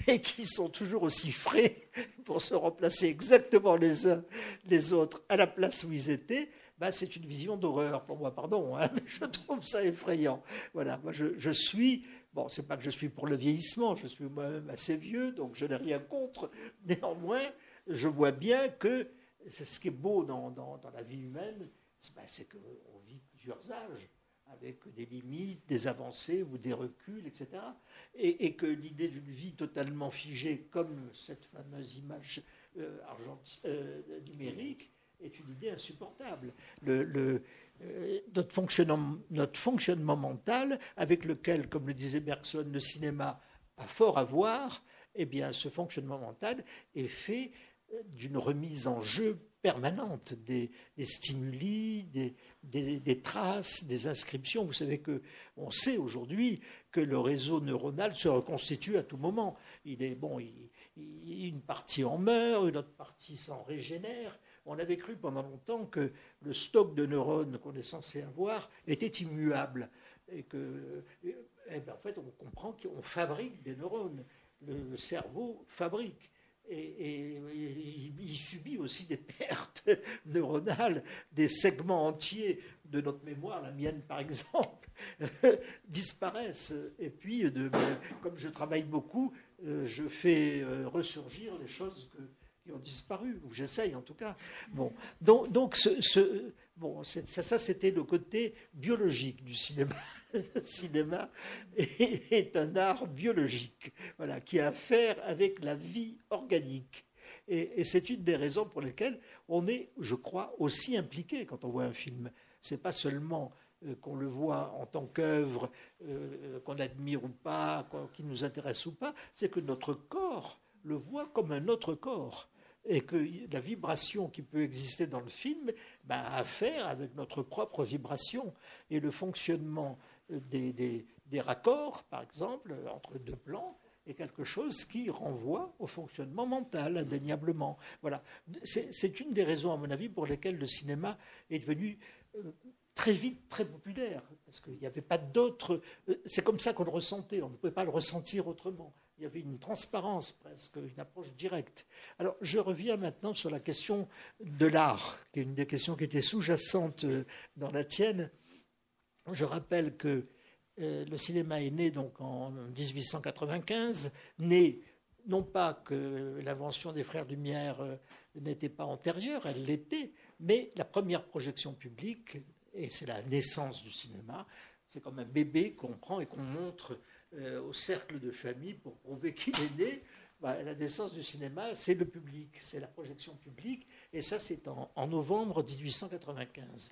et qui sont toujours aussi frais pour se remplacer exactement les uns les autres à la place où ils étaient, bah, c'est une vision d'horreur pour moi, pardon, hein, mais je trouve ça effrayant. Voilà, moi je suis, bon, c'est pas que je suis pour le vieillissement, je suis moi-même assez vieux, donc je n'ai rien contre. Néanmoins, je vois bien que ce qui est beau dans, dans, dans la vie humaine, ben, c'est qu'on vit plusieurs âges avec des limites, des avancées ou des reculs, etc. Et, que l'idée d'une vie totalement figée, comme cette fameuse image euh, euh, numérique, est une idée insupportable. Le, notre, fonctionnement, notre fonctionnement mental, avec lequel, comme le disait Bergson, le cinéma a fort à voir, eh bien, ce fonctionnement mental est fait d'une remise en jeu permanente des, stimuli, des, traces, des inscriptions. Vous savez que on sait aujourd'hui que le réseau neuronal se reconstitue à tout moment. Il est bon, une partie en meurt, une autre partie s'en régénère. On avait cru pendant longtemps que le stock de neurones qu'on est censé avoir était immuable et que, eh ben, en fait, on comprend qu'on fabrique des neurones. Le cerveau fabrique et, il subit aussi des pertes neuronales, des segments entiers de notre mémoire, la mienne par exemple, disparaissent. Et puis, comme je travaille beaucoup, euh, je fais euh, ressurgir les choses qui ont disparu, ou j'essaye en tout cas. Bon, donc, bon, ça, c'était le côté biologique du cinéma. le cinéma est, un art biologique, voilà, qui a à faire avec la vie organique. Et, c'est une des raisons pour lesquelles on est, je crois, aussi impliqué quand on voit un film. C'est pas seulement euh, qu'on le voit en tant qu'œuvre, euh, qu'on admire ou pas, qui nous intéresse ou pas, c'est que notre corps le voit comme un autre corps et que la vibration qui peut exister dans le film ben, a à faire avec notre propre vibration et le fonctionnement des, raccords, par exemple, entre deux plans, est quelque chose qui renvoie au fonctionnement mental, indéniablement. Voilà. C'est une des raisons, à mon avis, pour lesquelles le cinéma est devenu euh, très vite très populaire, parce qu'il n'y avait pas d'autre. Euh, c'est comme ça qu'on le ressentait, on ne pouvait pas le ressentir autrement. Il y avait une transparence presque, une approche directe. Alors, je reviens maintenant sur la question de l'art, qui est une des questions qui était sous-jacente euh, dans la tienne. Je rappelle que euh, le cinéma est né donc en 1895, né non pas que l'invention des frères Lumière euh, n'était pas antérieure, elle l'était, mais la première projection publique, et c'est la naissance du cinéma, c'est comme un bébé qu'on prend et qu'on montre euh, au cercle de famille pour prouver qu'il est né. Bah, la naissance du cinéma, c'est le public, c'est la projection publique, et ça c'est en, novembre 1895.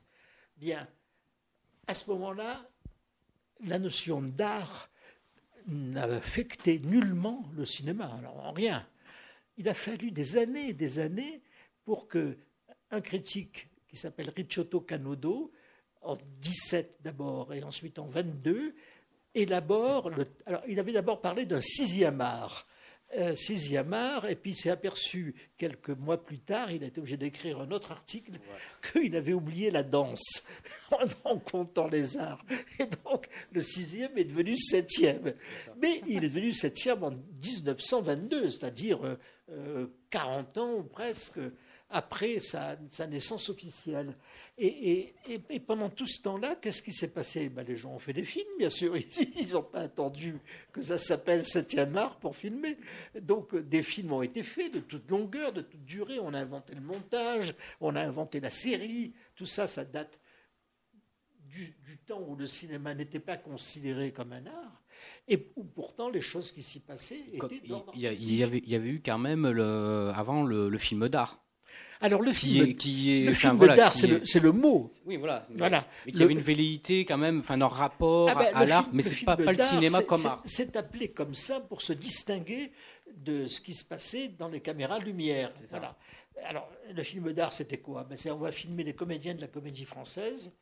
Bien, à ce moment-là, la notion d'art n'a affecté nullement le cinéma, alors en rien. Il a fallu des années et des années pour que un critique qui s'appelle Ricciotto Canodo, en 17 d'abord et ensuite en 22, élabore. Le, alors, il avait d'abord parlé d'un sixième art. Euh, sixième art, et puis il s'est aperçu quelques mois plus tard, il a été obligé d'écrire un autre article, qu'il avait oublié la danse en, comptant les arts. Et donc le sixième est devenu septième. Mais il est devenu septième en 1922, c'est-à-dire 40 euh, ans ou presque après sa, naissance officielle. Et, pendant tout ce temps-là, qu'est-ce qui s'est passé? Ben, Les gens ont fait des films, bien sûr. Ils n'ont pas attendu que ça s'appelle Septième art pour filmer. Donc des films ont été faits de toute longueur, de toute durée. On a inventé le montage, on a inventé la série. Tout ça, ça date du, temps où le cinéma n'était pas considéré comme un art et où pourtant les choses qui s'y passaient étaient il, y avait, il y avait eu quand même le, avant le film d'art. Alors le film, qui est, le film d'art, c'est le, mot. Oui, voilà. voilà. Mais qui avait une velléité quand même, enfin, un rapport ah ben, à l'art, mais c'est pas, pas le cinéma comme art. C'est appelé comme ça pour se distinguer de ce qui se passait dans les caméras lumière. Voilà. Alors, le film d'art, c'était quoi? Ben, On va filmer les comédiens de la comédie française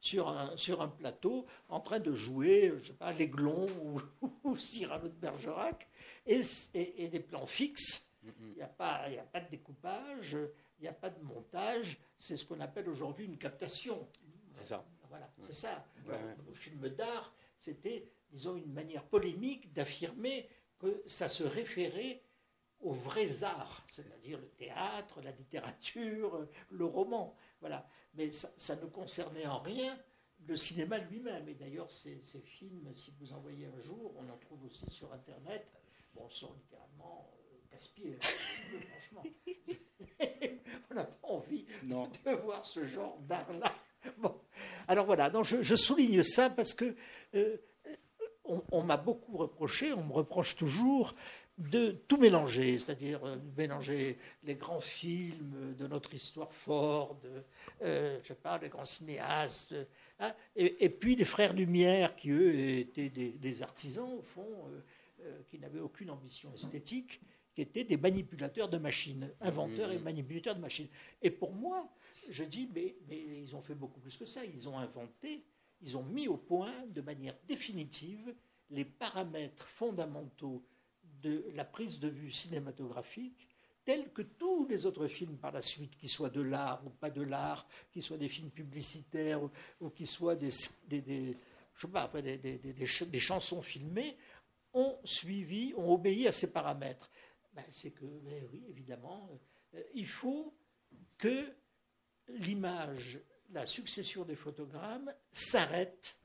sur un, sur un plateau en train de jouer, je sais pas, l'Aiglon ou, ou Cyrano de Bergerac, et, et, des plans fixes. Il n'y a pas de découpage il n'y a pas de montage, c'est ce qu'on appelle aujourd'hui une captation. C'est ça. Voilà, c'est ça. Le film d'art, c'était, disons, une manière polémique d'affirmer que ça se référait aux vrais arts, c'est-à-dire le théâtre, la littérature, le roman. Voilà. Mais ça, ne concernait en rien le cinéma lui-même. Et d'ailleurs, ces, ces, films, si vous en voyez un jour, on en trouve aussi sur Internet, bon, sont littéralement casse-pieds, hein, franchement. on n'a pas envie de voir ce genre d'art-là. Alors voilà, donc je, souligne ça parce que euh, on, m'a beaucoup reproché, on me reproche toujours de tout mélanger, c'est-à-dire euh, mélanger les grands films de notre histoire forte, euh, je parle des grands cinéastes, hein, et, puis les frères Lumière qui, eux, étaient des, artisans, au fond, qui n'avaient aucune ambition esthétique, qui étaient des manipulateurs de machines, inventeurs et mmh. manipulateurs de machines. Et pour moi, je dis, mais, ils ont fait beaucoup plus que ça. Ils ont inventé, ils ont mis au point de manière définitive les paramètres fondamentaux de la prise de vue cinématographique tels que tous les autres films par la suite, qu'ils soient de l'art ou pas de l'art, qu'ils soient des films publicitaires ou, qu'ils soient des, des, chansons filmées, ont suivi, ont obéi à ces paramètres. Ben, c'est que, ben oui, évidemment, euh, il faut que l'image, la succession des photogrammes s'arrête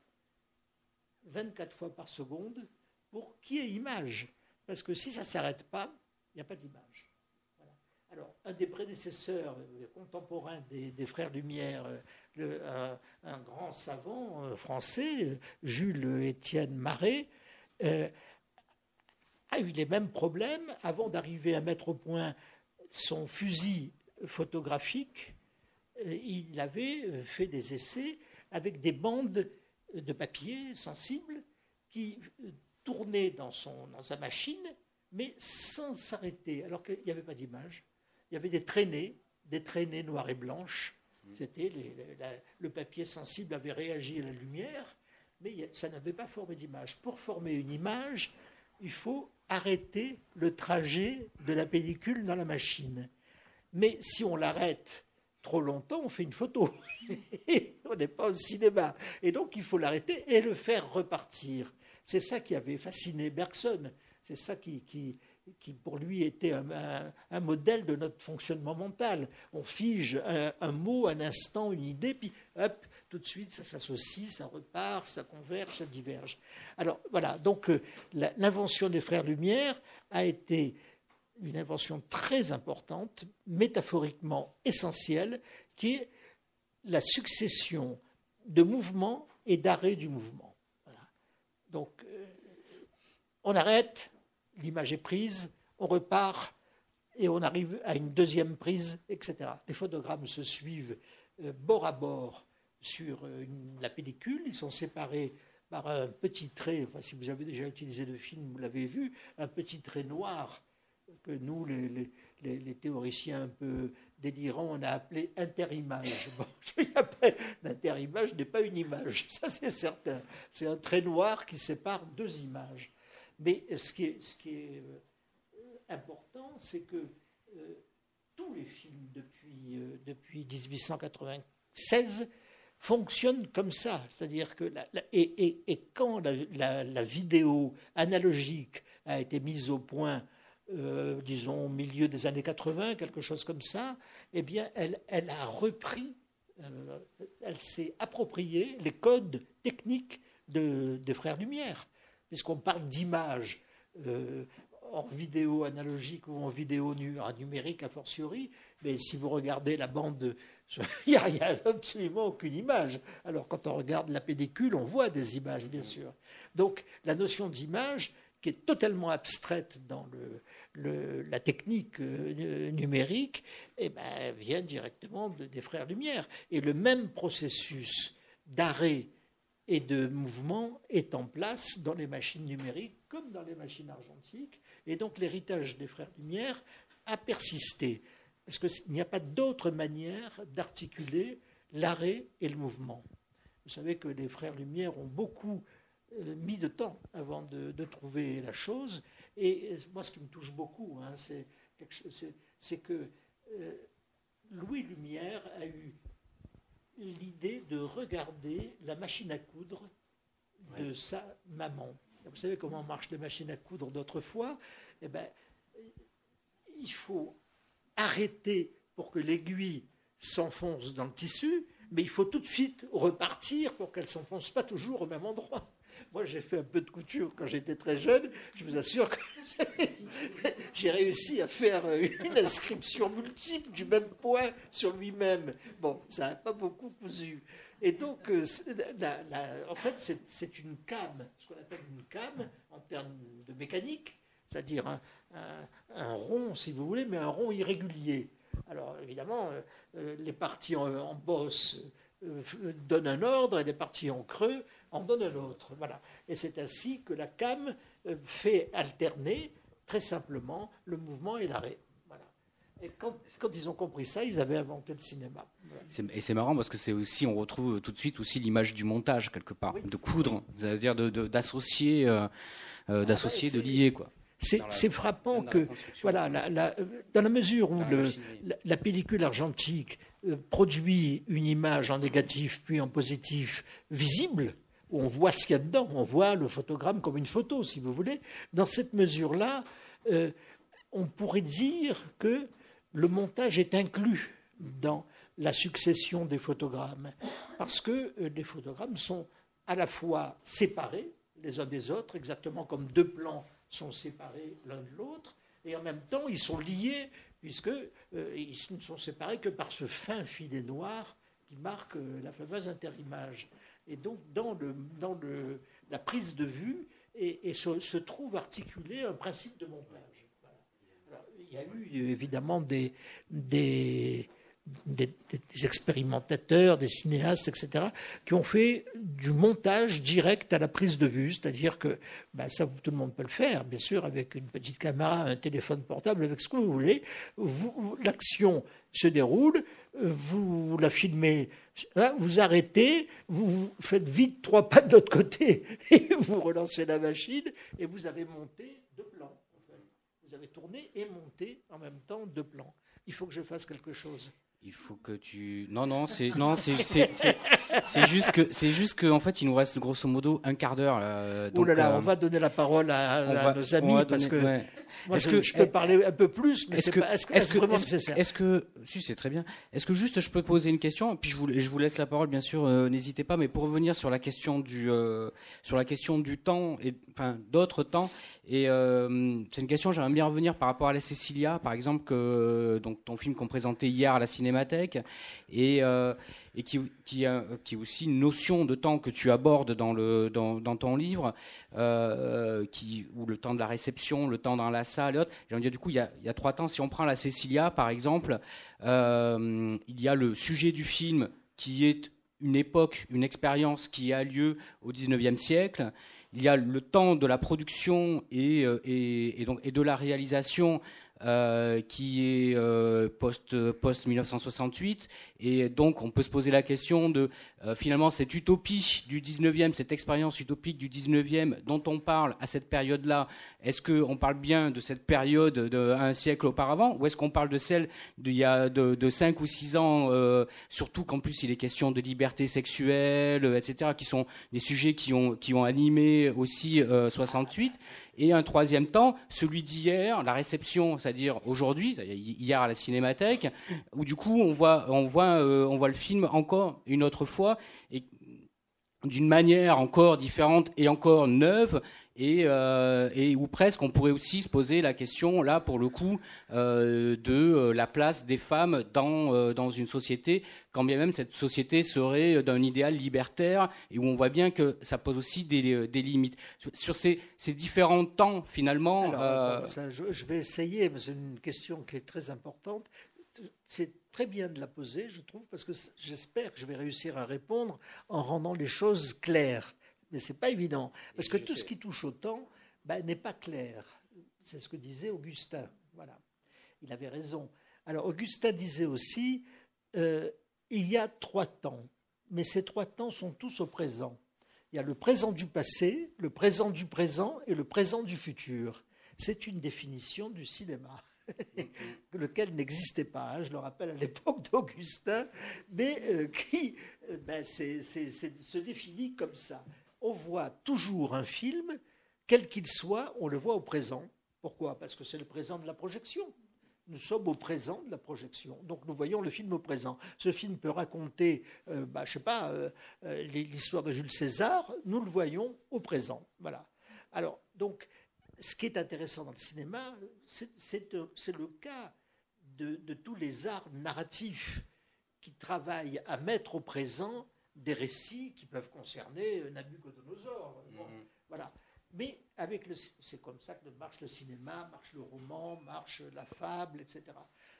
24 fois par seconde pour qu'il y ait image. Parce que si ça ne s'arrête pas, il n'y a pas d'image. Alors, un des prédécesseurs euh, contemporains des, frères Lumière, euh, un, grand savant euh, français, Jules Étienne Marais, a eu les mêmes problèmes avant d'arriver à mettre au point son fusil photographique euh, il avait euh, fait des essais avec des bandes de papier sensibles qui euh, tournaient dans, son, dans sa machine, mais sans s'arrêter, alors qu'il n'y avait pas d'image. Il y avait des traînées, des traînées noires et blanches. C'était le papier sensible avait réagi à la lumière, mais ça n'avait pas formé d'image. Pour former une image, il faut arrêter le trajet de la pellicule dans la machine. Mais si on l'arrête trop longtemps, on fait une photo. on n'est pas au cinéma. Et donc, il faut l'arrêter et le faire repartir. C'est ça qui avait fasciné Bergson. C'est ça qui, qui, qui, pour lui, était un, modèle de notre fonctionnement mental. On fige un, mot, un instant, une idée, puis hop, tout de suite, ça s'associe, ça repart, ça converge, ça diverge. Alors, voilà. Donc, euh, l'invention des frères Lumière a été une invention très importante, métaphoriquement essentielle, qui est la succession de mouvements et d'arrêt du mouvement. Donc, euh, on arrête, l'image est prise, on repart et on arrive à une deuxième prise, etc. Les photogrammes se suivent euh, bord à bord sur euh, la pellicule, ils sont séparés par un petit trait, si vous avez déjà utilisé le film, vous l'avez vu, un petit trait noir que nous, les, théoriciens un peu délirants, on a appelé interimage. Bon, l'interimage n'est pas une image, ça c'est certain. C'est un trait noir qui sépare deux images. Mais ce qui est, ce qui est euh, important, c'est que euh, tous les films depuis, euh, depuis 1896 fonctionnent comme ça. C'est-à-dire que et, et, quand la, vidéo analogique a été mise au point euh, disons, au milieu des années 80, quelque chose comme ça, eh bien, elle, elle a repris, euh, elle s'est approprié les codes techniques de, des Frères Lumière, puisqu'on parle d'image euh, en vidéo analogique ou en vidéo numérique a fortiori, mais si vous regardez la bande, il n'y a, absolument aucune image. Alors quand on regarde la pellicule, on voit des images, bien sûr. Donc la notion d'image, qui est totalement abstraite dans la technique euh, numérique eh ben, vient directement des frères Lumière. Et le même processus d'arrêt et de mouvement est en place dans les machines numériques comme dans les machines argentiques. Et donc l'héritage des frères Lumière a persisté. Parce qu'il n'y a pas d'autre manière d'articuler l'arrêt et le mouvement. Vous savez que les frères Lumière ont beaucoup euh, mis de temps avant de, de trouver la chose. Et moi, ce qui me touche beaucoup, hein, c'est que euh, Louis Lumière a eu l'idée de regarder la machine à coudre de sa maman. Vous savez comment marchent les machines à coudre d'autrefois? Eh bien, il faut arrêter pour que l'aiguille s'enfonce dans le tissu, mais il faut tout de suite repartir pour qu'elle ne s'enfonce pas toujours au même endroit. Moi, j'ai fait un peu de couture quand j'étais très jeune. Je vous assure que j'ai réussi à faire une inscription multiple du même point sur lui-même. Bon, ça n'a pas beaucoup cousu. Et donc, euh, en fait, c'est une came, ce qu'on appelle une came en termes de mécanique, c'est-à-dire un, rond, si vous voulez, mais un rond irrégulier. Alors, évidemment, euh, euh, les parties en, bosse donnent un ordre et les parties en creux en donnent un autre. Voilà. Et c'est ainsi que la came fait alterner, très simplement, le mouvement et l'arrêt. Et quand, ils ont compris ça, ils avaient inventé le cinéma. Et c'est marrant parce que c'est aussi, on retrouve tout de suite aussi l'image du montage quelque part, de coudre, c'est-à-dire d'associer, de, euh, d'associer, de, ah lier quoi. C'est frappant que, voilà, dans la mesure où la, pellicule argentique euh, produit une image en négatif puis en positif visible, où on voit ce qu'il y a dedans, on voit le photogramme comme une photo, si vous voulez. Dans cette mesure-là, euh, on pourrait dire que le montage est inclus dans la succession des photogrammes, parce que euh, les photogrammes sont à la fois séparés les uns des autres, exactement comme deux plans sont séparés l'un de l'autre, et en même temps ils sont liés, puisqu'ils euh, ne sont séparés que par ce fin filet noir qui marque euh, la fameuse interimage. Et donc dans, la prise de vue et, se, trouve articulé un principe de montage il y a eu évidemment des, des, expérimentateurs, des cinéastes, etc., qui ont fait du montage direct à la prise de vue, c'est-à-dire que ben, ça, tout le monde peut le faire, bien sûr, avec une petite caméra, un téléphone portable, avec ce que vous voulez. L'action se déroule, vous la filmez, hein, vous arrêtez, vous faites vite trois pas de l'autre côté, et vous relancez la machine, et vous avez monté vous avez tourné et monté en même temps deux plans. Il faut que je fasse quelque chose. Il faut que tu. Non, non, c'est non, c'est juste que c'est juste que en fait, il nous reste grosso modo un quart d'heure. Euh, oh là là, on va donner la parole à, nos amis parce que je, que, je peux parler un peu plus, mais est-ce que est-ce que, est vraiment nécessaire? Est-ce que si c'est très bien. Est-ce que juste je peux poser une question? Puis je vous je vous laisse la parole, bien sûr. Euh, n'hésitez pas, mais pour revenir sur la question du euh, sur la question du temps et enfin d'autres temps. Et c'est une question. J'aimerais bien revenir par rapport à la Cécilia, par exemple, que donc ton film qu'on présentait hier à la cinéma et, euh, et qui, qui, qui aussi une notion de temps que tu abordes dans, le, dans, dans ton livre, euh, qui, ou le temps de la réception, le temps dans la salle et autres. dire, du coup, il y, a, il y a trois temps. Si on prend la Cécilia, par exemple, euh, il y a le sujet du film qui est une époque, une expérience qui a lieu au XIXe siècle. Il y a le temps de la production et, et, et, donc, et de la réalisation euh, qui est euh, post, post 1968 et donc on peut se poser la question de euh, finalement cette utopie du 19e, cette expérience utopique du 19e dont on parle à cette période-là, est-ce qu'on parle bien de cette période de un siècle auparavant ou est-ce qu'on parle de celle d'il y a de, de 5 ou 6 ans, surtout qu'en plus il est question de liberté sexuelle, etc., qui sont des sujets qui ont, qui ont animé aussi 68 et un troisième temps, celui d'hier, la réception, c'est-à-dire aujourd'hui, hier à la Cinémathèque, où du coup on voit, on voit, euh, on voit le film encore une autre fois et d'une manière encore différente et encore neuve, et, euh, et, où presque on pourrait aussi se poser la question, là pour le coup, euh, de la place des femmes dans, dans une société, quand bien même cette société serait d'un idéal libertaire, et où on voit bien que ça pose aussi des, des limites. Sur ces, ces, différents temps, finalement... Alors, ça, je, je, vais essayer, mais c'est une question qui est très importante. C'est très bien de la poser, je trouve, parce que j'espère que je vais réussir à répondre en rendant les choses claires mais ce n'est pas évident. Parce que tout ce qui touche au temps ben, n'est pas clair. C'est ce que disait Augustin. Voilà. Il avait raison. Alors, Augustin disait aussi euh, il y a trois temps, mais ces trois temps sont tous au présent. Il y a le présent du passé, le présent du présent et le présent du futur. C'est une définition du cinéma. lequel n'existait pas, hein, je le rappelle à l'époque d'Augustin, mais euh, qui euh, ben, se définit comme ça on voit toujours un film, quel qu'il soit, on le voit au présent. Pourquoi? Parce que c'est le présent de la projection. nous sommes au présent de la projection. Donc nous voyons le film au présent. Ce film peut raconter, euh, bah, je sais pas, euh, l'histoire de Jules César. Nous le voyons au présent. Voilà. Alors donc, ce qui est intéressant dans le cinéma, c'est le cas de, tous les arts narratifs qui travaillent à mettre au présent des récits qui peuvent concerner Nabucodonosor. Bon, mm-hmm. Voilà. Mais avec le, c'est comme ça que marche le cinéma, marche le roman, marche la fable, etc.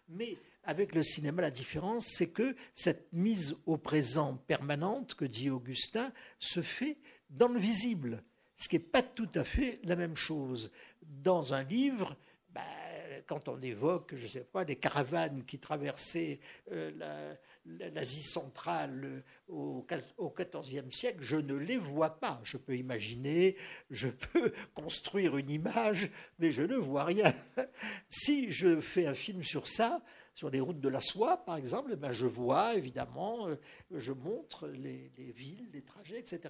Mais avec le cinéma, la différence, c'est que cette mise au présent permanente que dit Augustin se fait dans le visible, ce qui n'est pas tout à fait la même chose. Dans un livre, ben, quand on évoque, je ne sais pas, les caravanes qui traversaient euh, la, l'Asie centrale au XIVe siècle, je ne les vois pas. Je peux imaginer, je peux construire une image, mais je ne vois rien. Si je fais un film sur ça, sur les routes de la soie, par exemple, ben je vois évidemment, euh, je montre les, villes, les trajets, etc.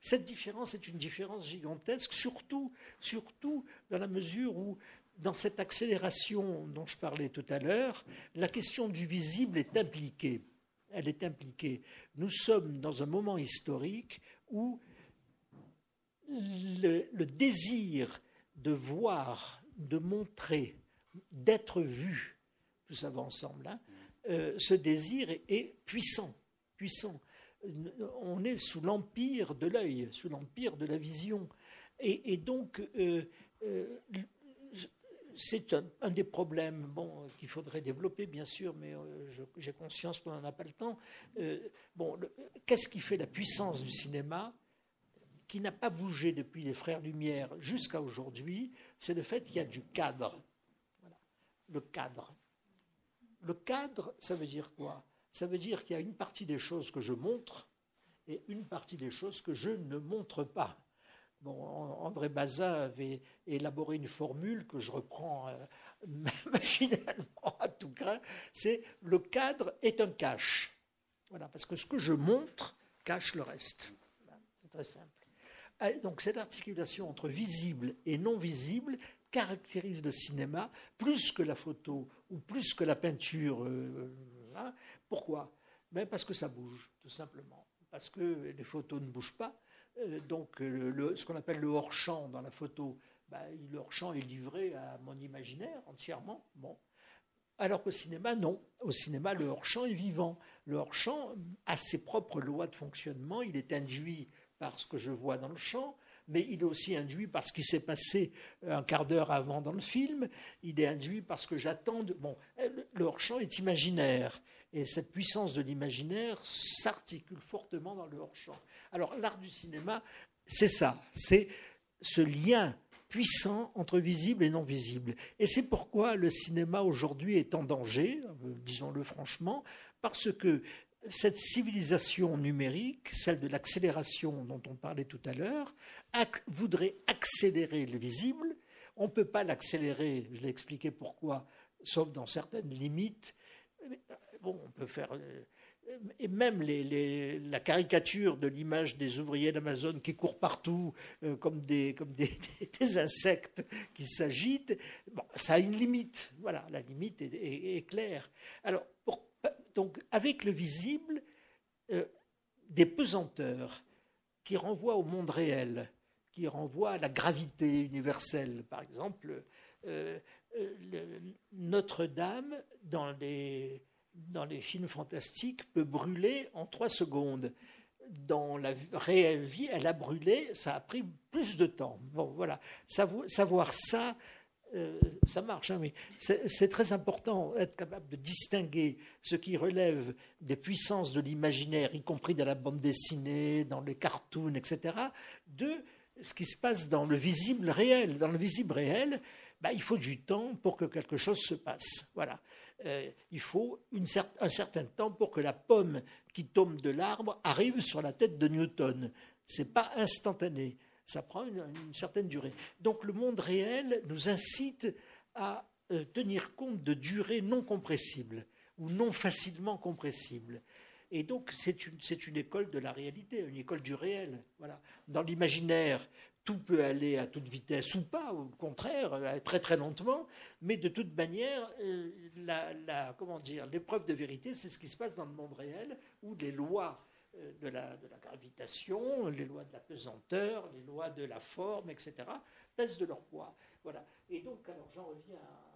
Cette différence est une différence gigantesque, surtout, surtout dans la mesure où dans cette accélération dont je parlais tout à l'heure, la question du visible est impliquée elle est impliquée. Nous sommes dans un moment historique où le, désir de voir, de montrer, d'être vu, tout ça va ensemble, hein, euh, ce désir est, puissant, puissant. On est sous l'empire de l'œil, sous l'empire de la vision. Et, donc, euh, euh, c'est un, des problèmes bon, qu'il faudrait développer, bien sûr, mais j'ai conscience qu'on n'en a pas le temps. Bon, qu'est-ce qui fait la puissance du cinéma qui n'a pas bougé depuis les Frères Lumière jusqu'à aujourd'hui? C'est le fait qu'il y a du cadre. Le cadre. Le cadre, ça veut dire quoi? Ça veut dire qu'il y a une partie des choses que je montre et une partie des choses que je ne montre pas. Bon, André Bazin avait élaboré une formule que je reprends euh, machinalement à tout craint, c'est le cadre est un cache. Voilà, parce que ce que je montre cache le reste. C'est très simple. Donc cette articulation entre visible et non visible caractérise le cinéma plus que la photo ou plus que la peinture. Euh, hein. Pourquoi? Ben Parce que ça bouge, tout simplement. Parce que les photos ne bougent pas euh, donc euh, ce qu'on appelle le hors-champ dans la photo, bah, le hors-champ est livré à mon imaginaire entièrement. Bon. Alors qu'au cinéma, non. Au cinéma, le hors-champ est vivant. Le hors-champ a ses propres lois de fonctionnement. Il est induit par ce que je vois dans le champ, mais il est aussi induit par ce qui s'est passé un quart d'heure avant dans le film. Il est induit par ce que j'attends. Bon, le hors-champ est imaginaire. Et cette puissance de l'imaginaire s'articule fortement dans le hors-champ. Alors l'art du cinéma, c'est ça, c'est ce lien puissant entre visible et non visible. Et c'est pourquoi le cinéma aujourd'hui est en danger, euh, disons-le franchement, parce que cette civilisation numérique, celle de l'accélération dont on parlait tout à l'heure, voudrait accélérer le visible. On ne peut pas l'accélérer, je l'ai expliqué pourquoi, sauf dans certaines limites. Bon, on peut faire euh, et même la caricature de l'image des ouvriers d'Amazon qui courent partout euh, comme, des, comme des, insectes qui s'agitent, ça a une limite. Voilà, la limite est, claire. Alors, donc, avec le visible, euh, des pesanteurs qui renvoient au monde réel, qui renvoient à la gravité universelle. Par exemple, euh, Notre-Dame, dans les dans les films fantastiques, peut brûler en trois secondes. Dans la réelle vie, elle a brûlé, ça a pris plus de temps. Bon, voilà. Savoir ça, euh, ça marche, hein, mais c'est très important, être capable de distinguer ce qui relève des puissances de l'imaginaire, y compris dans la bande dessinée, dans les cartoons, etc., de ce qui se passe dans le visible réel. Dans le visible réel, bah, il faut du temps pour que quelque chose se passe. Voilà. Euh, il faut un certain temps pour que la pomme qui tombe de l'arbre arrive sur la tête de Newton. Ce n'est pas instantané, ça prend une, certaine durée. Donc le monde réel nous incite à euh, tenir compte de durées non compressibles ou non facilement compressibles. Et donc c'est une, une, école de la réalité, une école du réel. Voilà. Dans l'imaginaire, tout peut aller à toute vitesse ou pas, au contraire, très très lentement, mais de toute manière, la, comment dire, l'épreuve de vérité, c'est ce qui se passe dans le monde réel, où les lois de la, de la, gravitation, les lois de la pesanteur, les lois de la forme, etc., pèsent de leur poids. Voilà. Et donc, alors j'en reviens à.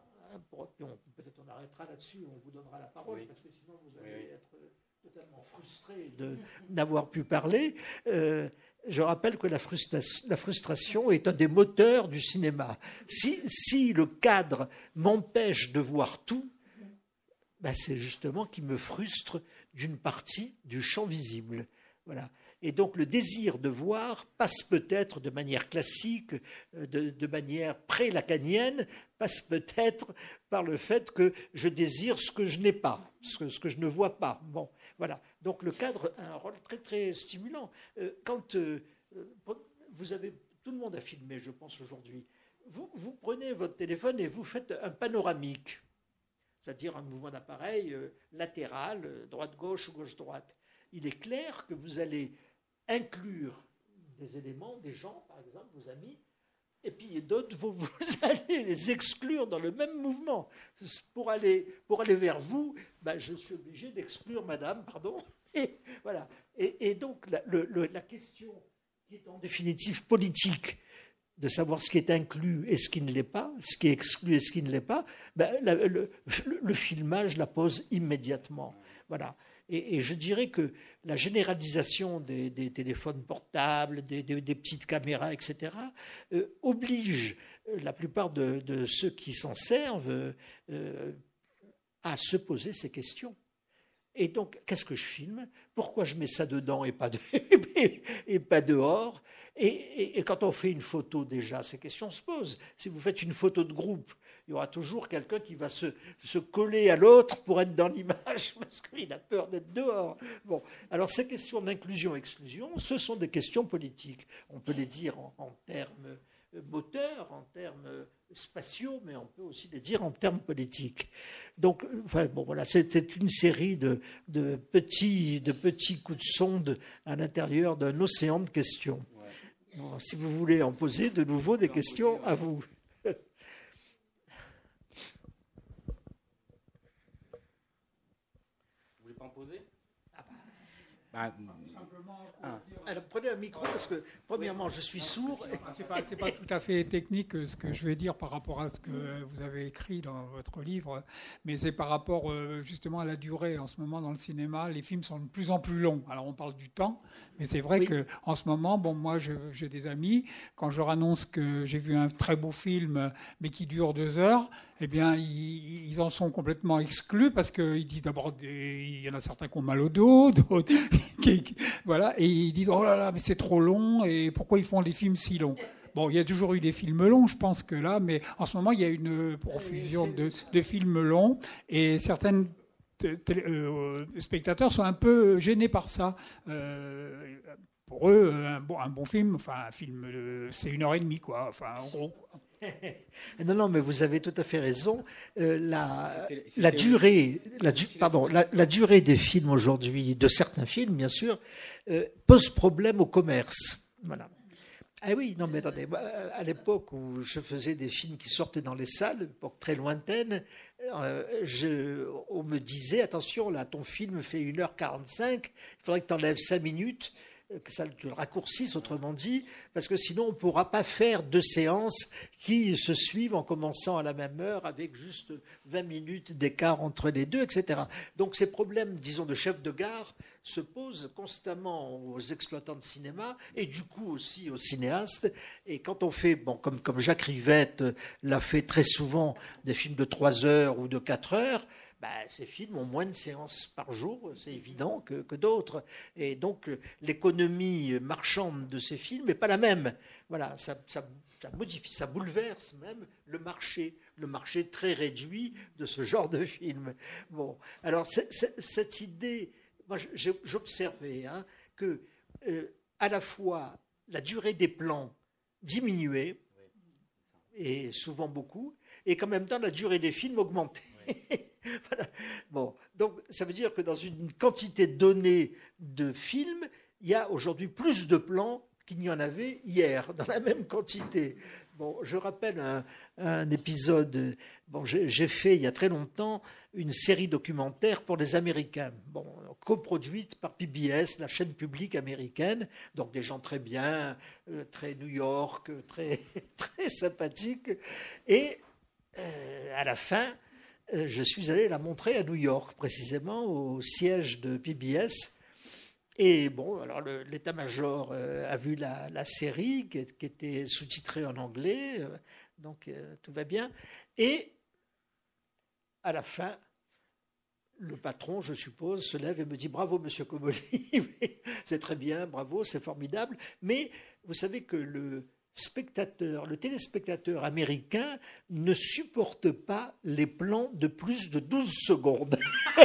Peut-être on arrêtera là-dessus, on vous donnera la parole, parce que sinon vous allez être totalement frustré de n'avoir pu parler. Euh, je rappelle que la frustration, la frustration, est un des moteurs du cinéma. Si, si le cadre m'empêche de voir tout, ben c'est justement qu'il me frustre d'une partie du champ visible. Voilà. Et donc le désir de voir passe peut-être de manière classique, euh, de, manière pré-lacanienne, passe peut-être par le fait que je désire ce que je n'ai pas, ce que, je ne vois pas. Bon, voilà. Donc le cadre a un rôle très très stimulant. Euh, quand euh, vous avez, tout le monde a filmé, je pense aujourd'hui. Vous prenez votre téléphone et vous faites un panoramique, c'est-à-dire un mouvement d'appareil latéral, droite-gauche ou gauche-droite. Il est clair que vous allez inclure des éléments, des gens, par exemple, vos amis, et puis d'autres, vous, allez les exclure dans le même mouvement. Pour aller, pour aller vers vous, ben, je suis obligé d'exclure madame, pardon. Et, voilà. et, donc, la, question qui est en définitive politique, de savoir ce qui est inclus et ce qui ne l'est pas, ce qui est exclu et ce qui ne l'est pas, ben, le, filmage la pose immédiatement. Voilà. Et, je dirais que la généralisation des, téléphones portables, des, petites caméras, etc., euh, oblige euh, la plupart de, ceux qui s'en servent euh, à se poser ces questions. Et donc, qu'est-ce que je filme? Pourquoi je mets ça dedans et pas dehors? Et, quand on fait une photo, déjà, ces questions se posent. Si vous faites une photo de groupe, il y aura toujours quelqu'un qui va se, coller à l'autre pour être dans l'image parce qu'il a peur d'être dehors. Bon, alors ces questions d'inclusion-exclusion, ce sont des questions politiques. On peut les dire en, termes moteurs, en termes spatiaux, mais on peut aussi les dire en termes politiques. Donc, enfin, bon, voilà, c'était une série de petits coups de sonde à l'intérieur d'un océan de questions. Si vous voulez en poser de nouveau des questions, à vous. Bah, ah. Alors, prenez un micro parce que, premièrement, je suis sourd. Ce n'est pas, pas, tout à fait technique euh, ce que je vais dire par rapport à ce que vous avez écrit dans votre livre, mais c'est par rapport euh, justement à la durée. En ce moment, dans le cinéma, les films sont de plus en plus longs. Alors, on parle du temps, mais c'est vrai que qu'en ce moment, bon, moi, j'ai des amis, quand je leur annonce que j'ai vu un très beau film, mais qui dure deux heures, eh bien, ils, en sont complètement exclus parce qu'ils disent d'abord, il y en a certains qui ont mal au dos, d'autres voilà, et ils disent, oh là là, mais c'est trop long, et pourquoi ils font des films si longs? Bon, il y a toujours eu des films longs, je pense que là, mais en ce moment, il y a une profusion de, films longs, et certaines euh, spectateurs sont un peu gênés par ça. Euh, pour eux, un bon, un bon film, enfin un film, c'est une heure et demie, quoi. Enfin, en gros. non, non, mais vous avez tout à fait raison. Euh, la, la, durée, la, pardon, la, durée des films aujourd'hui, de certains films, bien sûr, euh, pose problème au commerce. Voilà. Ah oui, non, mais attendez, à l'époque où je faisais des films qui sortaient dans les salles, époque très lointaine, je, on me disait attention, là, ton film fait 1h45, il faudrait que tu enlèves 5 minutes que ça le raccourcisse, autrement dit, parce que sinon on ne pourra pas faire deux séances qui se suivent en commençant à la même heure avec juste 20 minutes d'écart entre les deux, etc. Donc ces problèmes, disons, de chef de gare se posent constamment aux exploitants de cinéma et du coup aussi aux cinéastes. Et quand on fait, bon, comme, comme Jacques Rivette l'a fait très souvent, des films de 3 heures ou de 4 heures, bah, ces films ont moins de séances par jour, c'est évident, que, d'autres. Et donc, l'économie marchande de ces films n'est pas la même. Voilà, ça, modifie, ça bouleverse même le marché, le marché très réduit de ce genre de film. Bon, alors, cette idée, moi, j'observais hein, que, euh, à la fois, la durée des plans diminuait, et souvent beaucoup, et qu'en même temps, la durée des films augmentait. Bon, donc ça veut dire que dans une quantité donnée de films, il y a aujourd'hui plus de plans qu'il n'y en avait hier, dans la même quantité. Bon, je rappelle un, épisode. Bon, j'ai fait il y a très longtemps une série documentaire pour les Américains, bon, coproduite par PBS, la chaîne publique américaine, donc des gens très bien, euh, très New York, très, très sympathiques. Et euh, à la fin, je suis allé la montrer à New York, précisément au siège de PBS. Et bon, alors l'état-major euh, a vu la, série qui, était sous-titrée en anglais, euh, donc tout va bien. Et à la fin, le patron, je suppose, se lève et me dit Bravo, monsieur Comoli, c'est très bien, bravo, c'est formidable. Mais vous savez que le, spectateur, le téléspectateur américain ne supporte pas les plans de plus de 12 secondes.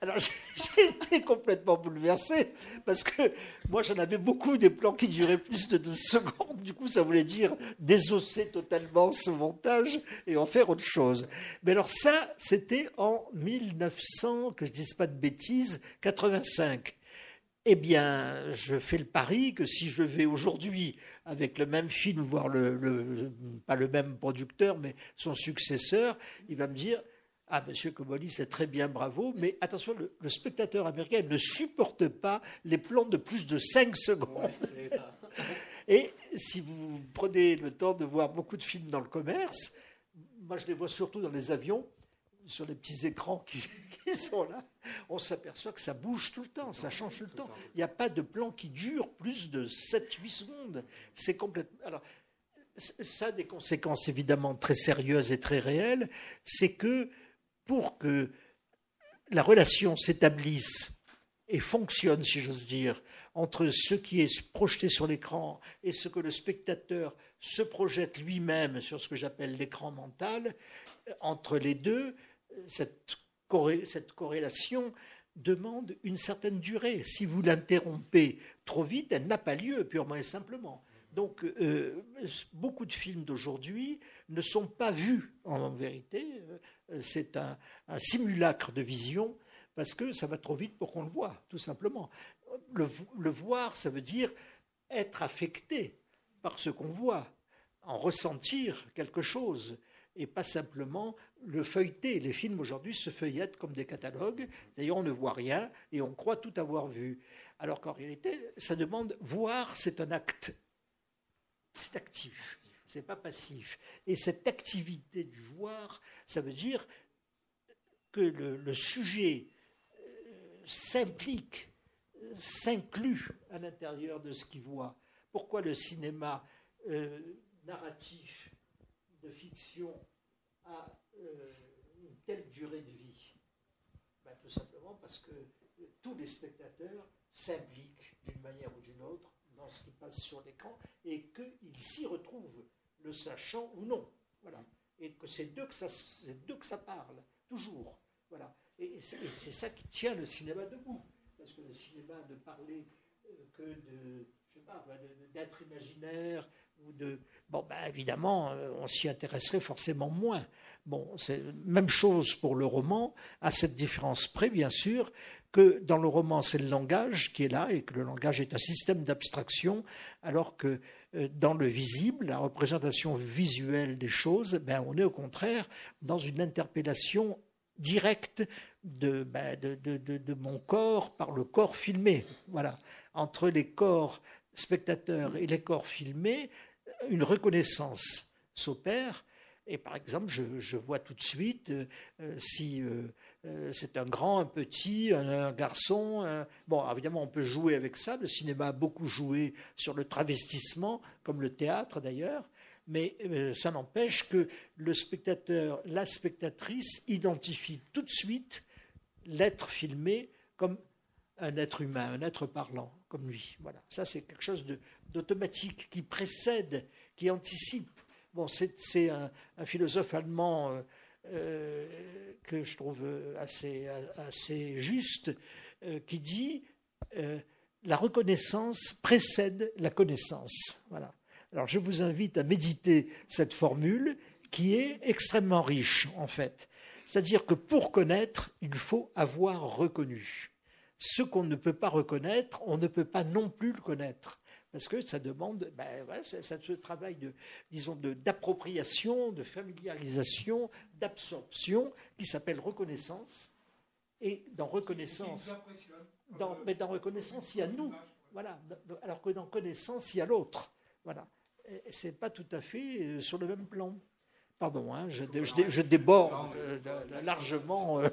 Alors j'ai été complètement bouleversé parce que moi j'en avais beaucoup des plans qui duraient plus de 12 secondes. Du coup ça voulait dire désosser totalement ce montage et en faire autre chose. Mais alors ça c'était en 1900, que je dise pas de bêtises, 85 eh bien, je fais le pari que si je vais aujourd'hui avec le même film voir le, pas le même producteur, mais son successeur, il va me dire ah, monsieur Comoli, c'est très bien, bravo, mais attention, le, spectateur américain ne supporte pas les plans de plus de 5 secondes. Et si vous prenez le temps de voir beaucoup de films dans le commerce, moi je les vois surtout dans les avions, sur les petits écrans qui, sont là, on s'aperçoit que ça bouge tout le temps, ça change tout le temps. Il n'y a pas de plan qui dure plus de 7-8 secondes. C'est complètement. Alors, ça a des conséquences évidemment très sérieuses et très réelles. C'est que pour que la relation s'établisse et fonctionne, si j'ose dire, entre ce qui est projeté sur l'écran et ce que le spectateur se projette lui-même sur ce que j'appelle l'écran mental, entre les deux, cette, corrélation demande une certaine durée. Si vous l'interrompez trop vite, elle n'a pas lieu, purement et simplement. Donc, euh, beaucoup de films d'aujourd'hui ne sont pas vus en vérité. Euh, c'est un, simulacre de vision parce que ça va trop vite pour qu'on le voit, tout simplement. le voir, ça veut dire être affecté par ce qu'on voit, en ressentir quelque chose et pas simplement le feuilleter. Les films aujourd'hui se feuillettent comme des catalogues. D'ailleurs, on ne voit rien et on croit tout avoir vu. Alors qu'en réalité, ça demande voir, c'est un acte. C'est actif, c'est pas passif. Et cette activité du voir, ça veut dire que le, sujet euh, s'implique, s'inclut à l'intérieur de ce qu'il voit. Pourquoi le cinéma euh, narratif de fiction a une telle durée de vie ben, Tout simplement parce que tous les spectateurs s'impliquent d'une manière ou d'une autre dans ce qui passe sur l'écran et qu'ils s'y retrouvent, le sachant ou non. Voilà. Et que c'est d'eux que, ça, parle, toujours. Voilà. Et, c'est, ça qui tient le cinéma debout. Parce que le cinéma ne parlait euh, que de, pas, d'être imaginaire, de... Bon, ben, évidemment, euh, on s'y intéresserait forcément moins. Bon, c'est même chose pour le roman, à cette différence près, bien sûr, que dans le roman, c'est le langage qui est là et que le langage est un système d'abstraction, alors que euh, dans le visible, la représentation visuelle des choses, ben, on est au contraire dans une interpellation directe de, ben, de, mon corps par le corps filmé. Voilà. Entre les corps spectateurs et les corps filmés, une reconnaissance s'opère. Et par exemple, je, vois tout de suite euh, euh, si euh, c'est un grand, un petit, un, garçon. Bon, évidemment, on peut jouer avec ça. Le cinéma a beaucoup joué sur le travestissement, comme le théâtre d'ailleurs. Mais ça n'empêche que le spectateur, la spectatrice identifie tout de suite l'être filmé comme un être humain, un être parlant, comme lui. Voilà. Ça, c'est quelque chose d'automatique qui précède, qui anticipe. C'est un, philosophe allemand euh, euh, que je trouve assez, assez juste, euh, qui dit la reconnaissance précède la connaissance. Voilà. Alors, je vous invite à méditer cette formule qui est extrêmement riche, en fait. C'est-à-dire que pour connaître, il faut avoir reconnu. ce qu'on ne peut pas reconnaître, on ne peut pas non plus le connaître. Parce que ça demande, ben, ça, ce travail de, disons, d'appropriation, de, familiarisation, d'absorption, qui s'appelle reconnaissance. Et dans reconnaissance, dans, mais dans reconnaissance, il y a nous. Voilà. Alors que dans connaissance, il y a l'autre. Voilà. C'est pas tout à fait euh, sur le même plan. Pardon, hein, je, je, déborde euh, largement. Euh,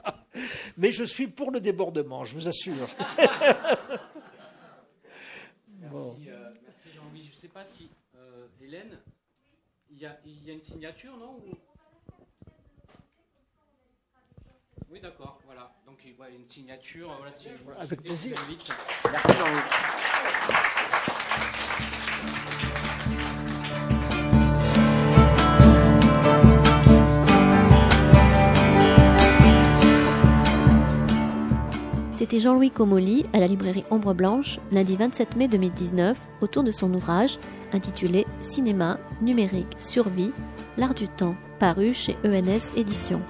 mais je suis pour le débordement, je vous assure. Merci, Pas si, Hélène, il y, a, une signature, non Oui, d'accord, voilà. Donc, il y a une signature. Voilà, Avec plaisir. Merci. C'était Jean-Louis Comolli à la librairie Ombre Blanche, lundi 27 mai 2019, autour de son ouvrage intitulé Cinéma, numérique, survie, l'art du temps, paru chez ENS Éditions.